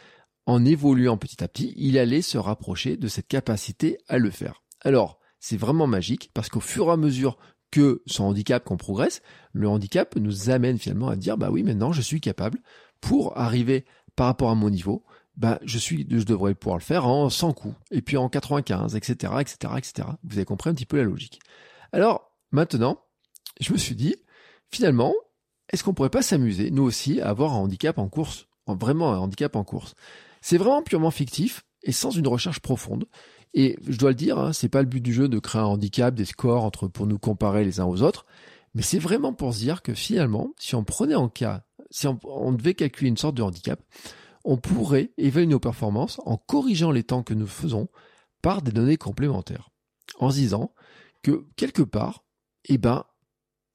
en évoluant petit à petit, il allait se rapprocher de cette capacité à le faire. Alors, c'est vraiment magique parce qu'au fur et à mesure que son handicap qu'on progresse, le handicap nous amène finalement à dire bah oui maintenant je suis capable pour arriver par rapport à mon niveau, bah je suis je devrais pouvoir le faire en 100 coups et puis en 95 etc etc etc. Vous avez compris un petit peu la logique. Alors maintenant je me suis dit finalement est-ce qu'on pourrait pas s'amuser nous aussi à avoir un handicap en course, vraiment un handicap en course. C'est vraiment purement fictif et sans une recherche profonde. Et je dois le dire, hein, c'est pas le but du jeu de créer un handicap, des scores entre pour nous comparer les uns aux autres, mais c'est vraiment pour se dire que finalement, si on prenait en cas, si on, devait calculer une sorte de handicap, on pourrait évaluer nos performances en corrigeant les temps que nous faisons par des données complémentaires, en se disant que quelque part, eh ben,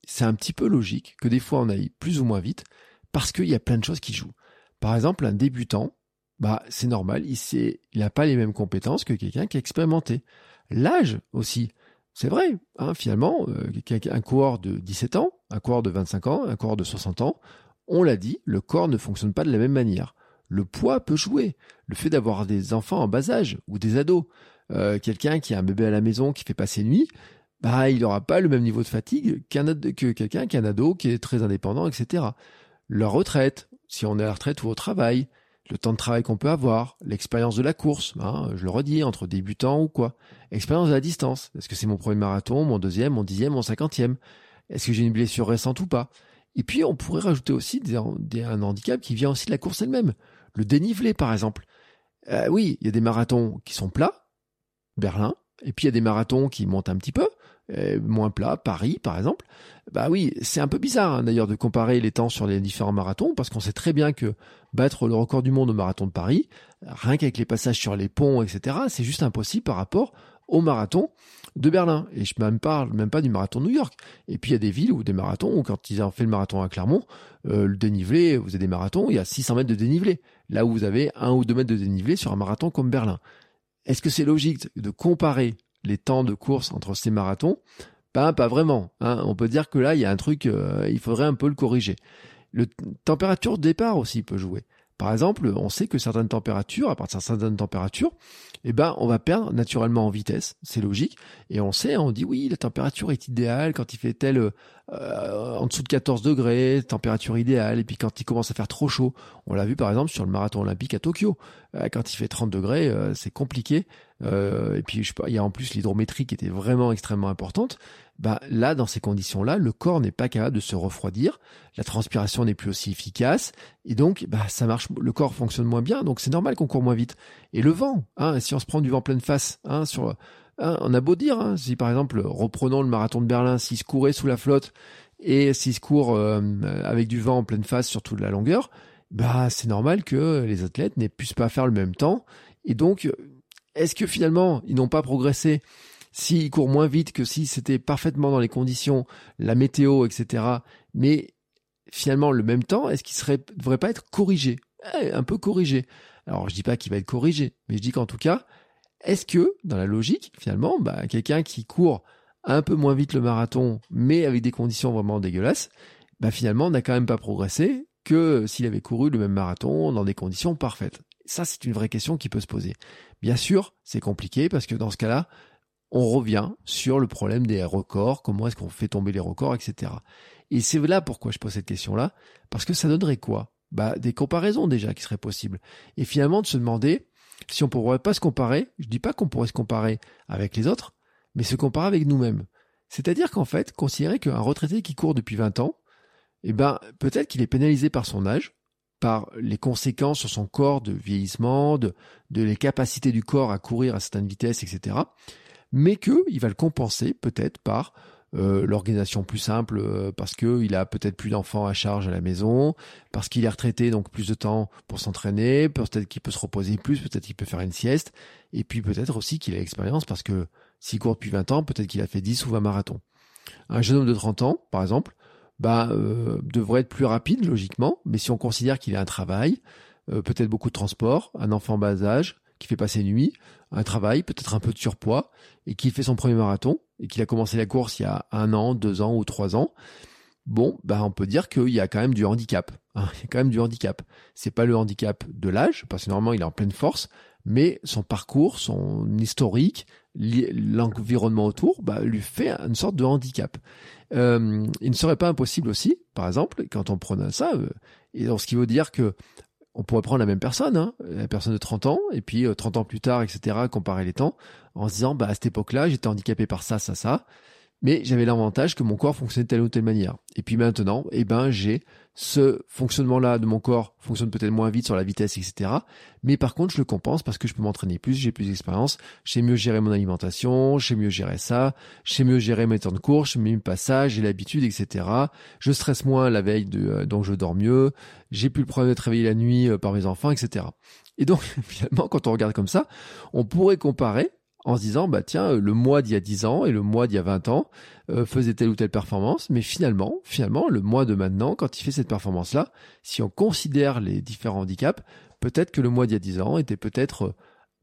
c'est un petit peu logique que des fois on aille plus ou moins vite parce qu'il y a plein de choses qui jouent. Par exemple, un débutant, bah c'est normal, il n'a pas les mêmes compétences que quelqu'un qui est expérimenté. L'âge aussi, c'est vrai, hein, finalement, euh, un coureur de 17 ans, un coureur de 25 ans, un coureur de 60 ans, on l'a dit, le corps ne fonctionne pas de la même manière. Le poids peut jouer, le fait d'avoir des enfants en bas âge ou des ados, euh, quelqu'un qui a un bébé à la maison qui fait passer nuit, bah il n'aura pas le même niveau de fatigue qu'un que quelqu'un qui a un ado qui est très indépendant, etc. La retraite, si on est à la retraite ou au travail, le temps de travail qu'on peut avoir, l'expérience de la course, hein, je le redis, entre débutants ou quoi. Expérience de la distance. Est-ce que c'est mon premier marathon, mon deuxième, mon dixième, mon cinquantième? Est-ce que j'ai une blessure récente ou pas? Et puis on pourrait rajouter aussi un handicap qui vient aussi de la course elle-même. Le dénivelé par exemple. Euh, oui, il y a des marathons qui sont plats, Berlin, et puis il y a des marathons qui montent un petit peu, moins plat, Paris par exemple. Bah oui, c'est un peu bizarre hein, d'ailleurs de comparer les temps sur les différents marathons parce qu'on sait très bien que battre le record du monde au marathon de Paris, rien qu'avec les passages sur les ponts, etc., c'est juste impossible par rapport au marathon de Berlin. Et je ne parle même pas du marathon de New York. Et puis il y a des villes où des marathons, où quand ils ont fait le marathon à Clermont, euh, le dénivelé, vous avez des marathons, il y a 600 mètres de dénivelé. Là où vous avez un ou deux mètres de dénivelé sur un marathon comme Berlin. Est-ce que c'est logique de comparer les temps de course entre ces marathons pas, pas vraiment. Hein. On peut dire que là, il y a un truc, euh, il faudrait un peu le corriger. Le température de départ aussi peut jouer. Par exemple, on sait que certaines températures, à partir de certaines températures, eh ben, on va perdre naturellement en vitesse, c'est logique. Et on sait, on dit oui, la température est idéale quand il fait tel euh, en dessous de 14 degrés, température idéale. Et puis quand il commence à faire trop chaud, on l'a vu par exemple sur le marathon olympique à Tokyo, euh, quand il fait 30 degrés, euh, c'est compliqué. et puis je sais pas, il y a en plus l'hydrométrie qui était vraiment extrêmement importante bah là, dans ces conditions-là, le corps n'est pas capable de se refroidir, la transpiration n'est plus aussi efficace, et donc bah ça marche, le corps fonctionne moins bien, donc c'est normal qu'on court moins vite. Et le vent, hein, si on se prend du vent pleine face, hein, sur, hein, on a beau dire, hein, si par exemple reprenons le marathon de Berlin, s'il se courait sous la flotte et s'il se court euh, avec du vent en pleine face sur toute la longueur, bah c'est normal que les athlètes n'aient puissent pas faire le même temps. Et donc, est-ce que finalement ils n'ont pas progressé? S'il court moins vite que si c'était parfaitement dans les conditions, la météo, etc. Mais finalement, le même temps, est-ce qu'il serait, devrait pas être corrigé eh, Un peu corrigé. Alors, je dis pas qu'il va être corrigé, mais je dis qu'en tout cas, est-ce que, dans la logique, finalement, bah, quelqu'un qui court un peu moins vite le marathon, mais avec des conditions vraiment dégueulasses, bah, finalement, n'a quand même pas progressé que s'il avait couru le même marathon dans des conditions parfaites? Ça, c'est une vraie question qui peut se poser. Bien sûr, c'est compliqué parce que dans ce cas-là, on revient sur le problème des records, comment est-ce qu'on fait tomber les records, etc. Et c'est là pourquoi je pose cette question-là, parce que ça donnerait quoi? Bah des comparaisons déjà qui seraient possibles. Et finalement de se demander si on pourrait pas se comparer, je dis pas qu'on pourrait se comparer avec les autres, mais se comparer avec nous-mêmes. C'est-à-dire qu'en fait, considérer qu'un retraité qui court depuis 20 ans, eh ben peut-être qu'il est pénalisé par son âge, par les conséquences sur son corps de vieillissement, de, de les capacités du corps à courir à certaines vitesses, etc mais qu'il va le compenser peut-être par euh, l'organisation plus simple euh, parce qu'il a peut-être plus d'enfants à charge à la maison, parce qu'il est retraité donc plus de temps pour s'entraîner, peut-être qu'il peut se reposer plus, peut-être qu'il peut faire une sieste, et puis peut-être aussi qu'il a l'expérience parce que s'il court depuis 20 ans, peut-être qu'il a fait 10 ou 20 marathons. Un jeune homme de 30 ans, par exemple, bah, euh, devrait être plus rapide logiquement, mais si on considère qu'il a un travail, peut-être beaucoup de transport, un enfant bas âge, qui fait passer nuit, un travail, peut-être un peu de surpoids, et qui fait son premier marathon, et qu'il a commencé la course il y a un an, deux ans ou trois ans, bon, bah on peut dire qu'il y a quand même du handicap. Hein. il y a quand même du handicap. C'est pas le handicap de l'âge, parce que normalement il est en pleine force, mais son parcours, son historique, l'environnement autour, bah, lui fait une sorte de handicap. Euh, il ne serait pas impossible aussi, par exemple, quand on prenait ça, euh, et ce qui veut dire que on pourrait prendre la même personne, hein, la personne de 30 ans, et puis 30 euh, ans plus tard, etc., comparer les temps, en se disant, bah, à cette époque-là, j'étais handicapé par ça, ça, ça, mais j'avais l'avantage que mon corps fonctionnait de telle ou telle manière. Et puis maintenant, eh ben, j'ai ce fonctionnement-là de mon corps fonctionne peut-être moins vite sur la vitesse, etc. Mais par contre, je le compense parce que je peux m'entraîner plus, j'ai plus d'expérience, je sais mieux gérer mon alimentation, je sais mieux gérer ça, je sais mieux gérer mes temps de course, je sais mieux mes passages, j'ai l'habitude, etc. Je stresse moins la veille, de, euh, donc je dors mieux, j'ai plus le problème d'être réveillé la nuit euh, par mes enfants, etc. Et donc, finalement, quand on regarde comme ça, on pourrait comparer en se disant bah tiens le mois d'il y a 10 ans et le mois d'il y a 20 ans euh, faisait telle ou telle performance mais finalement finalement le mois de maintenant quand il fait cette performance là si on considère les différents handicaps peut-être que le mois d'il y a 10 ans était peut-être euh,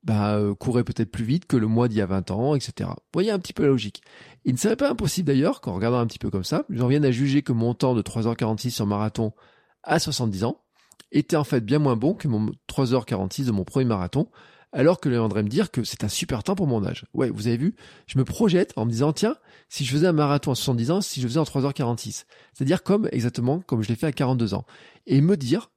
bah, euh, courait peut-être plus vite que le mois d'il y a 20 ans etc vous voyez un petit peu la logique. Il ne serait pas impossible d'ailleurs qu'en regardant un petit peu comme ça j'en vienne à juger que mon temps de 3h46 sur marathon à 70 ans était en fait bien moins bon que mon 3h46 de mon premier marathon alors que viendrait me dire que c'est un super temps pour mon âge. Ouais, vous avez vu, je me projette en me disant, tiens, si je faisais un marathon à 70 ans, si je faisais en 3h46. C'est-à-dire comme, exactement, comme je l'ai fait à 42 ans. Et me dire,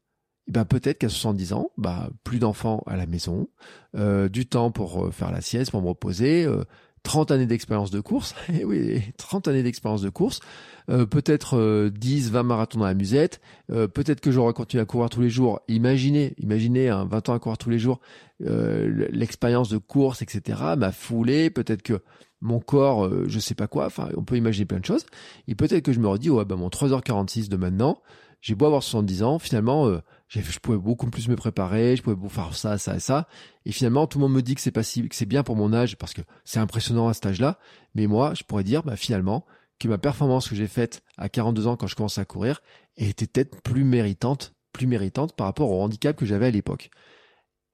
eh ben peut-être qu'à 70 ans, bah plus d'enfants à la maison, euh, du temps pour euh, faire la sieste, pour me reposer, euh, 30 années d'expérience de course, eh oui, 30 années d'expérience de course, euh, peut-être 10, euh, 20 marathons dans la musette, euh, peut-être que j'aurais continué à courir tous les jours. Imaginez, imaginez, hein, 20 ans à courir tous les jours, l'expérience de course, etc., m'a foulé, peut-être que mon corps, je sais pas quoi, enfin, on peut imaginer plein de choses, et peut-être que je me redis, ouais, bah, mon 3h46 de maintenant, j'ai beau avoir 70 ans, finalement, euh, je pouvais beaucoup plus me préparer, je pouvais faire ça, ça et ça. Et finalement, tout le monde me dit que c'est pas que c'est bien pour mon âge parce que c'est impressionnant à cet âge-là. Mais moi, je pourrais dire, bah, finalement, que ma performance que j'ai faite à 42 ans quand je commençais à courir était peut-être plus méritante, plus méritante par rapport au handicap que j'avais à l'époque.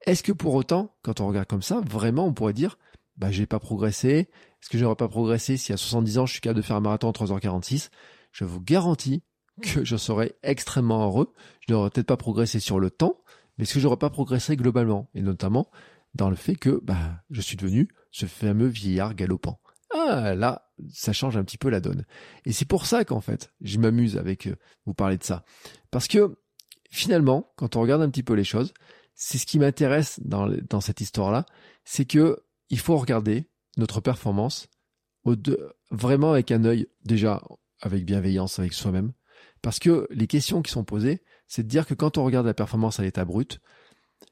Est-ce que pour autant, quand on regarde comme ça, vraiment, on pourrait dire, bah, j'ai pas progressé? Est-ce que j'aurais pas progressé si à 70 ans, je suis capable de faire un marathon en 3h46? Je vous garantis que je serais extrêmement heureux. Je n'aurais peut-être pas progressé sur le temps, mais est-ce que j'aurais pas progressé globalement Et notamment dans le fait que bah, je suis devenu ce fameux vieillard galopant. Ah là, ça change un petit peu la donne. Et c'est pour ça qu'en fait, je m'amuse avec euh, vous parler de ça. Parce que finalement, quand on regarde un petit peu les choses, c'est ce qui m'intéresse dans, dans cette histoire-là, c'est que il faut regarder notre performance au de, vraiment avec un œil déjà avec bienveillance avec soi-même, parce que les questions qui sont posées, c'est de dire que quand on regarde la performance à l'état brut,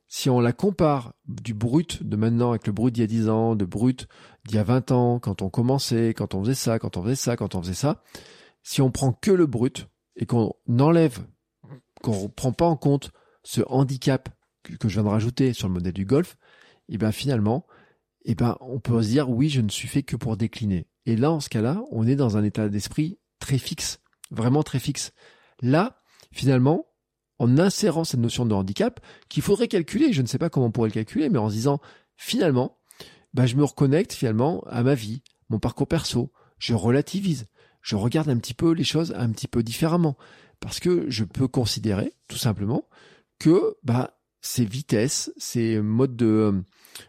si on la compare du brut de maintenant avec le brut d'il y a 10 ans, de brut d'il y a 20 ans, quand on commençait, quand on faisait ça, quand on faisait ça, quand on faisait ça, si on prend que le brut et qu'on enlève, qu'on ne prend pas en compte ce handicap que je viens de rajouter sur le modèle du golf, et eh bien finalement, et eh ben on peut se dire oui, je ne suis fait que pour décliner. Et là, en ce cas-là, on est dans un état d'esprit très fixe vraiment très fixe. Là, finalement, en insérant cette notion de handicap, qu'il faudrait calculer, je ne sais pas comment on pourrait le calculer, mais en se disant, finalement, bah, je me reconnecte finalement à ma vie, mon parcours perso, je relativise, je regarde un petit peu les choses un petit peu différemment, parce que je peux considérer, tout simplement, que bah, ces vitesses, ces modes de,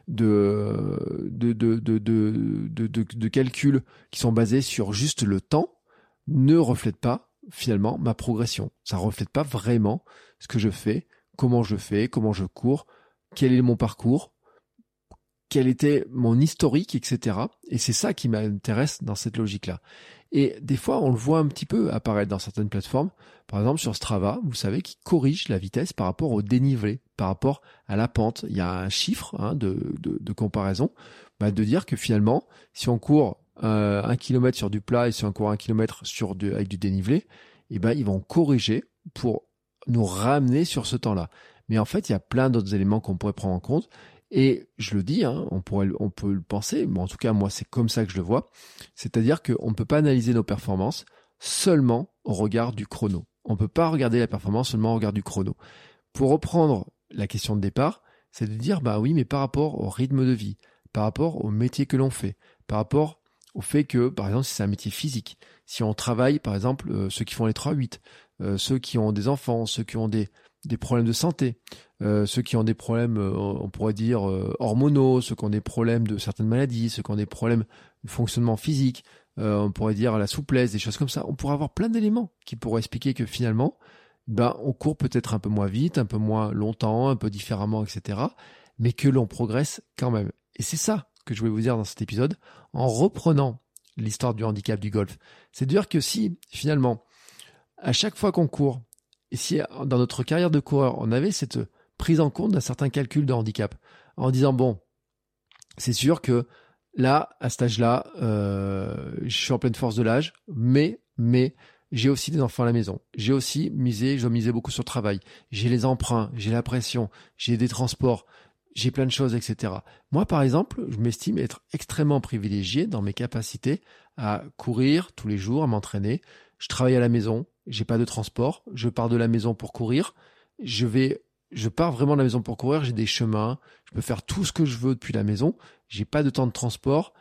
de, de, de, de, de, de calcul qui sont basés sur juste le temps, ne reflète pas finalement ma progression. Ça reflète pas vraiment ce que je fais, comment je fais, comment je cours, quel est mon parcours, quel était mon historique, etc. Et c'est ça qui m'intéresse dans cette logique-là. Et des fois, on le voit un petit peu apparaître dans certaines plateformes. Par exemple, sur Strava, vous savez, qui corrige la vitesse par rapport au dénivelé, par rapport à la pente. Il y a un chiffre hein, de, de, comparaison, bah, de dire que finalement, si on court euh, un kilomètre sur du plat et sur encore un kilomètre sur du, avec du dénivelé, eh ben ils vont corriger pour nous ramener sur ce temps-là. Mais en fait, il y a plein d'autres éléments qu'on pourrait prendre en compte. Et je le dis, hein, on pourrait, on peut le penser, mais en tout cas moi c'est comme ça que je le vois. C'est-à-dire qu'on ne peut pas analyser nos performances seulement au regard du chrono. On ne peut pas regarder la performance seulement au regard du chrono. Pour reprendre la question de départ, C'est de dire, bah oui, mais par rapport au rythme de vie, par rapport au métier que l'on fait, par rapport au fait que, par exemple, si c'est un métier physique, si on travaille, par exemple, euh, ceux qui font les 3-8, euh, ceux qui ont des enfants, ceux qui ont des, problèmes de santé, euh, ceux qui ont des problèmes, on pourrait dire, hormonaux, ceux qui ont des problèmes de certaines maladies, ceux qui ont des problèmes de fonctionnement physique, on pourrait dire la souplesse, des choses comme ça. On pourrait avoir plein d'éléments qui pourraient expliquer que finalement, ben, on court peut-être un peu moins vite, un peu moins longtemps, un peu différemment, etc. Mais que l'on progresse quand même. Et c'est ça que je voulais vous dire dans cet épisode, en reprenant l'histoire du handicap du golf. C'est de dire que si, finalement, à chaque fois qu'on court, et si dans notre carrière de coureur, on avait cette prise en compte d'un certain calcul de handicap, en disant, bon, c'est sûr que là, à cet âge-là, euh, je suis en pleine force de l'âge, mais, mais, j'ai aussi des enfants à la maison. J'ai aussi misé, je dois miser beaucoup sur le travail. J'ai les emprunts, j'ai la pression, j'ai des transports, j'ai plein de choses, etc. Moi, par exemple, je m'estime être extrêmement privilégié dans mes capacités à courir tous les jours, à m'entraîner. Je travaille à la maison, j'ai pas de transport, je pars de la maison pour courir. Je vais, je pars vraiment de la maison pour courir, j'ai des chemins, je peux faire tout ce que je veux depuis la maison, j'ai pas de temps de transport.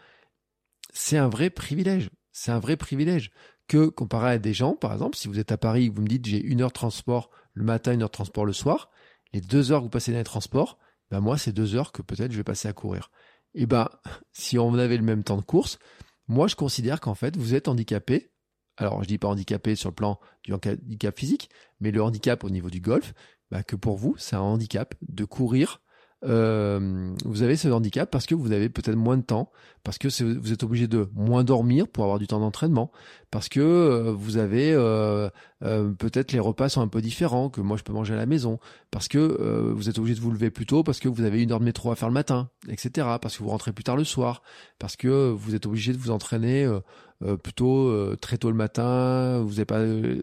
C'est un vrai privilège. C'est un vrai privilège que comparé à des gens, par exemple, si vous êtes à Paris, vous me dites j'ai une heure de transport le matin, une heure de transport le soir, les deux heures que vous passez dans les transports, ben moi, c'est deux heures que peut-être je vais passer à courir. Et ben, si on avait le même temps de course, moi, je considère qu'en fait, vous êtes handicapé. Alors, je dis pas handicapé sur le plan du handicap physique, mais le handicap au niveau du golf, ben, que pour vous, c'est un handicap de courir euh, vous avez ce handicap parce que vous avez peut-être moins de temps, parce que vous êtes obligé de moins dormir pour avoir du temps d'entraînement, parce que euh, vous avez euh, peut-être les repas sont un peu différents que moi je peux manger à la maison, parce que vous êtes obligé de vous lever plus tôt parce que vous avez une heure de métro à faire le matin, etc. Parce que vous rentrez plus tard le soir, parce que vous êtes obligé de vous entraîner plutôt très tôt le matin, vous n'avez pas... Vous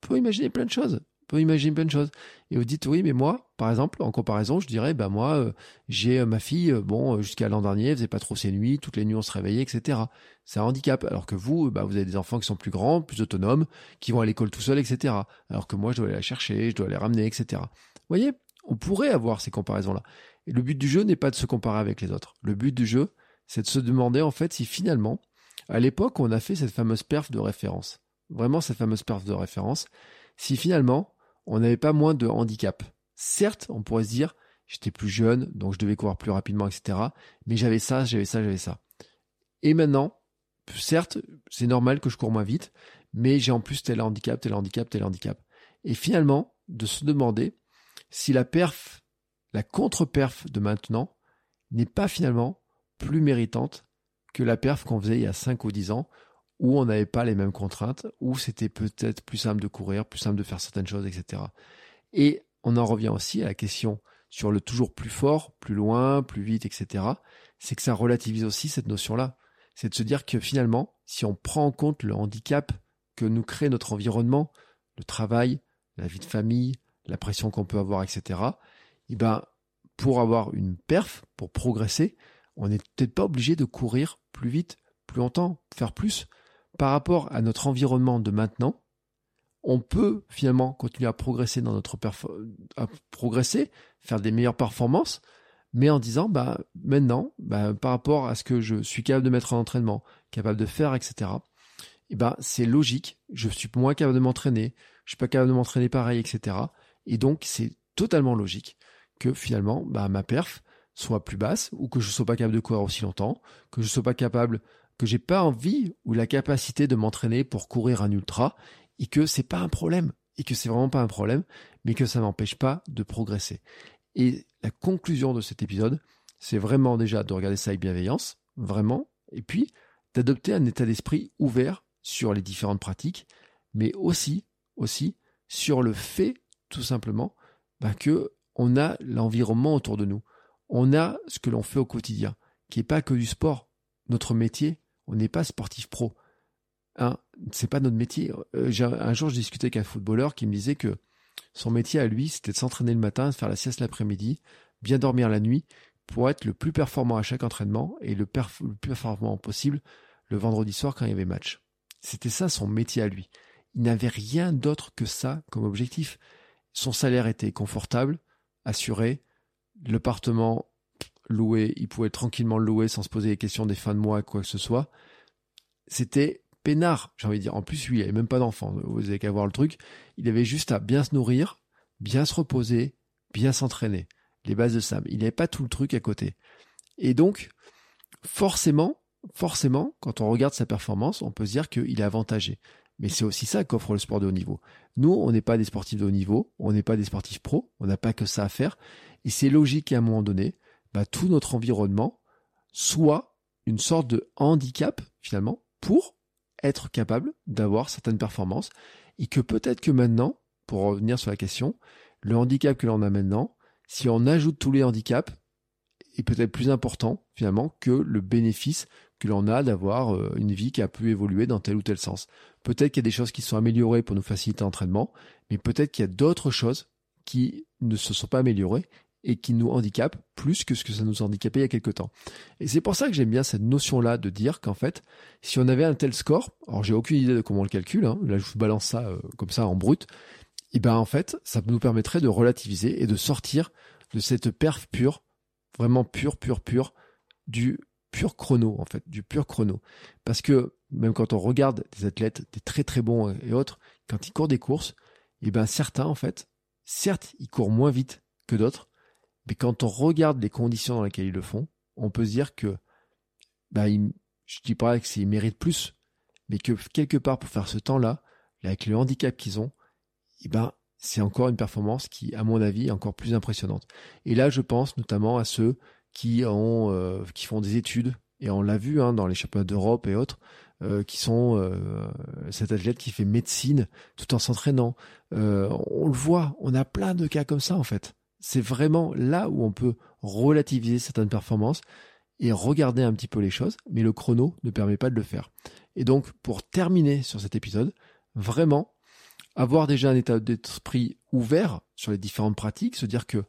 pouvez imaginer plein de choses peut imaginer plein de choses. Et vous dites, oui, mais moi, par exemple, en comparaison, je dirais, ben moi, euh, j'ai euh, ma fille, euh, bon, jusqu'à l'an dernier, elle faisait pas trop ses nuits, toutes les nuits on se réveillait, etc. C'est un handicap. Alors que vous, bah, vous avez des enfants qui sont plus grands, plus autonomes, qui vont à l'école tout seuls, etc. Alors que moi, je dois aller la chercher, je dois les ramener, etc. Vous voyez, on pourrait avoir ces comparaisons-là. Et le but du jeu n'est pas de se comparer avec les autres. Le but du jeu, c'est de se demander, en fait, si finalement, à l'époque, on a fait cette fameuse perf de référence, vraiment cette fameuse perf de référence, si finalement, on n'avait pas moins de handicap. Certes, on pourrait se dire, j'étais plus jeune, donc je devais courir plus rapidement, etc. Mais j'avais ça, j'avais ça, j'avais ça. Et maintenant, certes, c'est normal que je cours moins vite, mais j'ai en plus tel handicap, tel handicap, tel handicap. Et finalement, de se demander si la perf, la contre-perf de maintenant n'est pas finalement plus méritante que la perf qu'on faisait il y a 5 ou 10 ans, où on n'avait pas les mêmes contraintes, où c'était peut-être plus simple de courir, plus simple de faire certaines choses, etc. Et on en revient aussi à la question sur le toujours plus fort, plus loin, plus vite, etc. C'est que ça relativise aussi cette notion-là. C'est de se dire que finalement, si on prend en compte le handicap que nous crée notre environnement, le travail, la vie de famille, la pression qu'on peut avoir, etc., eh ben, pour avoir une perf, pour progresser, on n'est peut-être pas obligé de courir plus vite, plus longtemps, faire plus par rapport à notre environnement de maintenant, on peut finalement continuer à progresser dans notre à faire des meilleures performances, mais en disant bah maintenant, bah, par rapport à ce que je suis capable de mettre en entraînement, capable de faire, etc. Et ben c'est logique, je suis moins capable de m'entraîner, je suis pas capable de m'entraîner pareil, etc. Et donc c'est totalement logique que finalement bah, ma perf soit plus basse ou que je sois pas capable de courir aussi longtemps, que je sois pas capable que j'ai pas envie ou la capacité de m'entraîner pour courir un ultra et que c'est pas un problème et que c'est vraiment pas un problème, mais que ça m'empêche pas de progresser. Et la conclusion de cet épisode, c'est vraiment déjà de regarder ça avec bienveillance, vraiment, et puis d'adopter un état d'esprit ouvert sur les différentes pratiques, mais aussi, aussi sur le fait, tout simplement, bah, que on a l'environnement autour de nous. On a ce que l'on fait au quotidien, qui n'est pas que du sport. Notre métier, on n'est pas sportif pro. Hein, c'est pas notre métier. Euh, un jour, je discutais avec un footballeur qui me disait que son métier à lui, c'était de s'entraîner le matin, de faire la sieste l'après-midi, bien dormir la nuit, pour être le plus performant à chaque entraînement et le, le plus performant possible le vendredi soir quand il y avait match. C'était ça son métier à lui. Il n'avait rien d'autre que ça comme objectif. Son salaire était confortable, assuré, l'appartement loué, il pouvait tranquillement le louer sans se poser les questions des fins de mois, quoi que ce soit. C'était peinard, j'ai envie de dire. En plus, lui, il avait même pas d'enfant. Vous avez qu'à voir le truc. Il avait juste à bien se nourrir, bien se reposer, bien s'entraîner. Les bases de Sam. Il n'avait pas tout le truc à côté. Et donc, forcément, forcément, quand on regarde sa performance, on peut se dire qu'il est avantagé. Mais c'est aussi ça qu'offre le sport de haut niveau. Nous, on n'est pas des sportifs de haut niveau, on n'est pas des sportifs pros, on n'a pas que ça à faire. Et c'est logique qu'à un moment donné, bah, tout notre environnement soit une sorte de handicap, finalement, pour être capable d'avoir certaines performances. Et que peut-être que maintenant, pour revenir sur la question, le handicap que l'on a maintenant, si on ajoute tous les handicaps, est peut-être plus important finalement que le bénéfice que l'on a d'avoir euh, une vie qui a pu évoluer dans tel ou tel sens. Peut-être qu'il y a des choses qui sont améliorées pour nous faciliter l'entraînement, mais peut-être qu'il y a d'autres choses qui ne se sont pas améliorées et qui nous handicapent plus que ce que ça nous handicapait il y a quelque temps. Et c'est pour ça que j'aime bien cette notion-là de dire qu'en fait, si on avait un tel score, alors j'ai aucune idée de comment on le calcule, hein, là je vous balance ça euh, comme ça en brut, et ben en fait, ça nous permettrait de relativiser et de sortir de cette perf pure, vraiment pure, pure, pure, du pur chrono en fait, du pur chrono. Parce que même quand on regarde des athlètes, des très très bons et autres, quand ils courent des courses, et ben certains en fait, certes ils courent moins vite que d'autres, mais quand on regarde les conditions dans lesquelles ils le font, on peut se dire que, bah, ils, je dis pas que méritent plus, mais que quelque part pour faire ce temps-là, avec le handicap qu'ils ont, eh ben, c'est encore une performance qui, à mon avis, est encore plus impressionnante. Et là, je pense notamment à ceux qui ont, euh, qui font des études, et on l'a vu hein, dans les championnats d'Europe et autres, euh, qui sont euh, cet athlète qui fait médecine tout en s'entraînant. on le voit, on a plein de cas comme ça en fait. C'est vraiment là où on peut relativiser certaines performances et regarder un petit peu les choses, mais le chrono ne permet pas de le faire. Et donc, pour terminer sur cet épisode, vraiment avoir déjà un état d'esprit ouvert sur les différentes pratiques, se dire que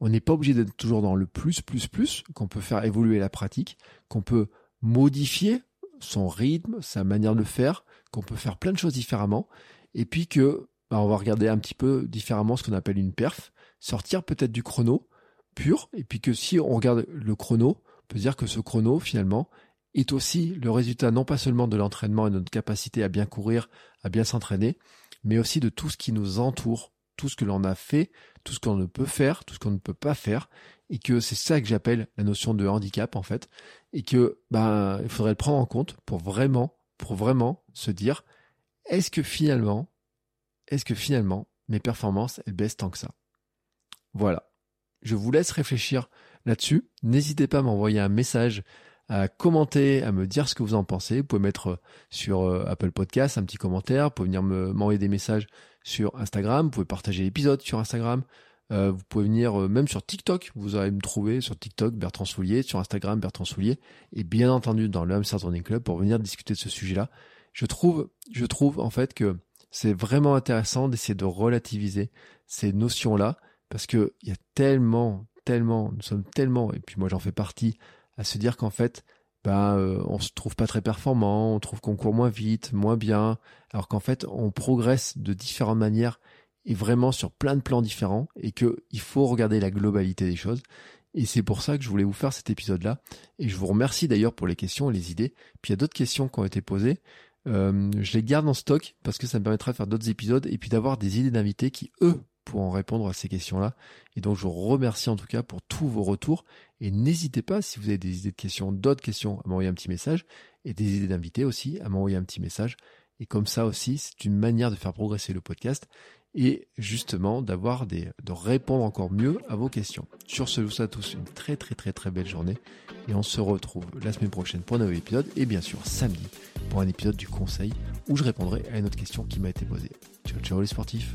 on n'est pas obligé d'être toujours dans le plus, plus, plus, qu'on peut faire évoluer la pratique, qu'on peut modifier son rythme, sa manière de faire, qu'on peut faire plein de choses différemment, et puis que bah, on va regarder un petit peu différemment ce qu'on appelle une perf, sortir peut-être du chrono pur, et puis que si on regarde le chrono, on peut dire que ce chrono, finalement, est aussi le résultat non pas seulement de l'entraînement et de notre capacité à bien courir, à bien s'entraîner, mais aussi de tout ce qui nous entoure, tout ce que l'on a fait, tout ce qu'on ne peut faire, tout ce qu'on ne peut pas faire, et que c'est ça que j'appelle la notion de handicap en fait, et que ben il faudrait le prendre en compte pour vraiment, pour vraiment se dire, est-ce que finalement, est-ce que finalement mes performances elles baissent tant que ça? Voilà. Je vous laisse réfléchir là-dessus. N'hésitez pas à m'envoyer un message, à commenter, à me dire ce que vous en pensez. Vous pouvez mettre euh, sur euh, Apple Podcast un petit commentaire. Vous pouvez venir m'envoyer des messages sur Instagram. Vous pouvez partager l'épisode sur Instagram. Euh, vous pouvez venir même sur TikTok. Vous allez me trouver sur TikTok Bertrand Soulier, sur Instagram Bertrand Soulier, et bien entendu dans le Hamster Training Club pour venir discuter de ce sujet-là. Je trouve, je trouve en fait que c'est vraiment intéressant d'essayer de relativiser ces notions-là parce que il y a tellement, tellement, nous sommes tellement, et puis moi j'en fais partie, à se dire qu'en fait, ben, euh, on se trouve pas très performant, on trouve qu'on court moins vite, moins bien, alors qu'en fait, on progresse de différentes manières et vraiment sur plein de plans différents, et que il faut regarder la globalité des choses. Et c'est pour ça que je voulais vous faire cet épisode-là. Et je vous remercie d'ailleurs pour les questions et les idées. Puis il y a d'autres questions qui ont été posées. Euh, je les garde en stock parce que ça me permettra de faire d'autres épisodes et puis d'avoir des idées d'invités qui, eux, pour en répondre à ces questions-là. Et donc je vous remercie en tout cas pour tous vos retours. Et n'hésitez pas, si vous avez des idées de questions, d'autres questions, à m'envoyer un petit message. Et des idées d'invités aussi, à m'envoyer un petit message. Et comme ça aussi, c'est une manière de faire progresser le podcast et justement d'avoir des, de répondre encore mieux à vos questions. Sur ce, je vous souhaite tous une très très très très belle journée et on se retrouve la semaine prochaine pour un nouvel épisode et bien sûr samedi pour un épisode du conseil où je répondrai à une autre question qui m'a été posée. Ciao ciao les sportifs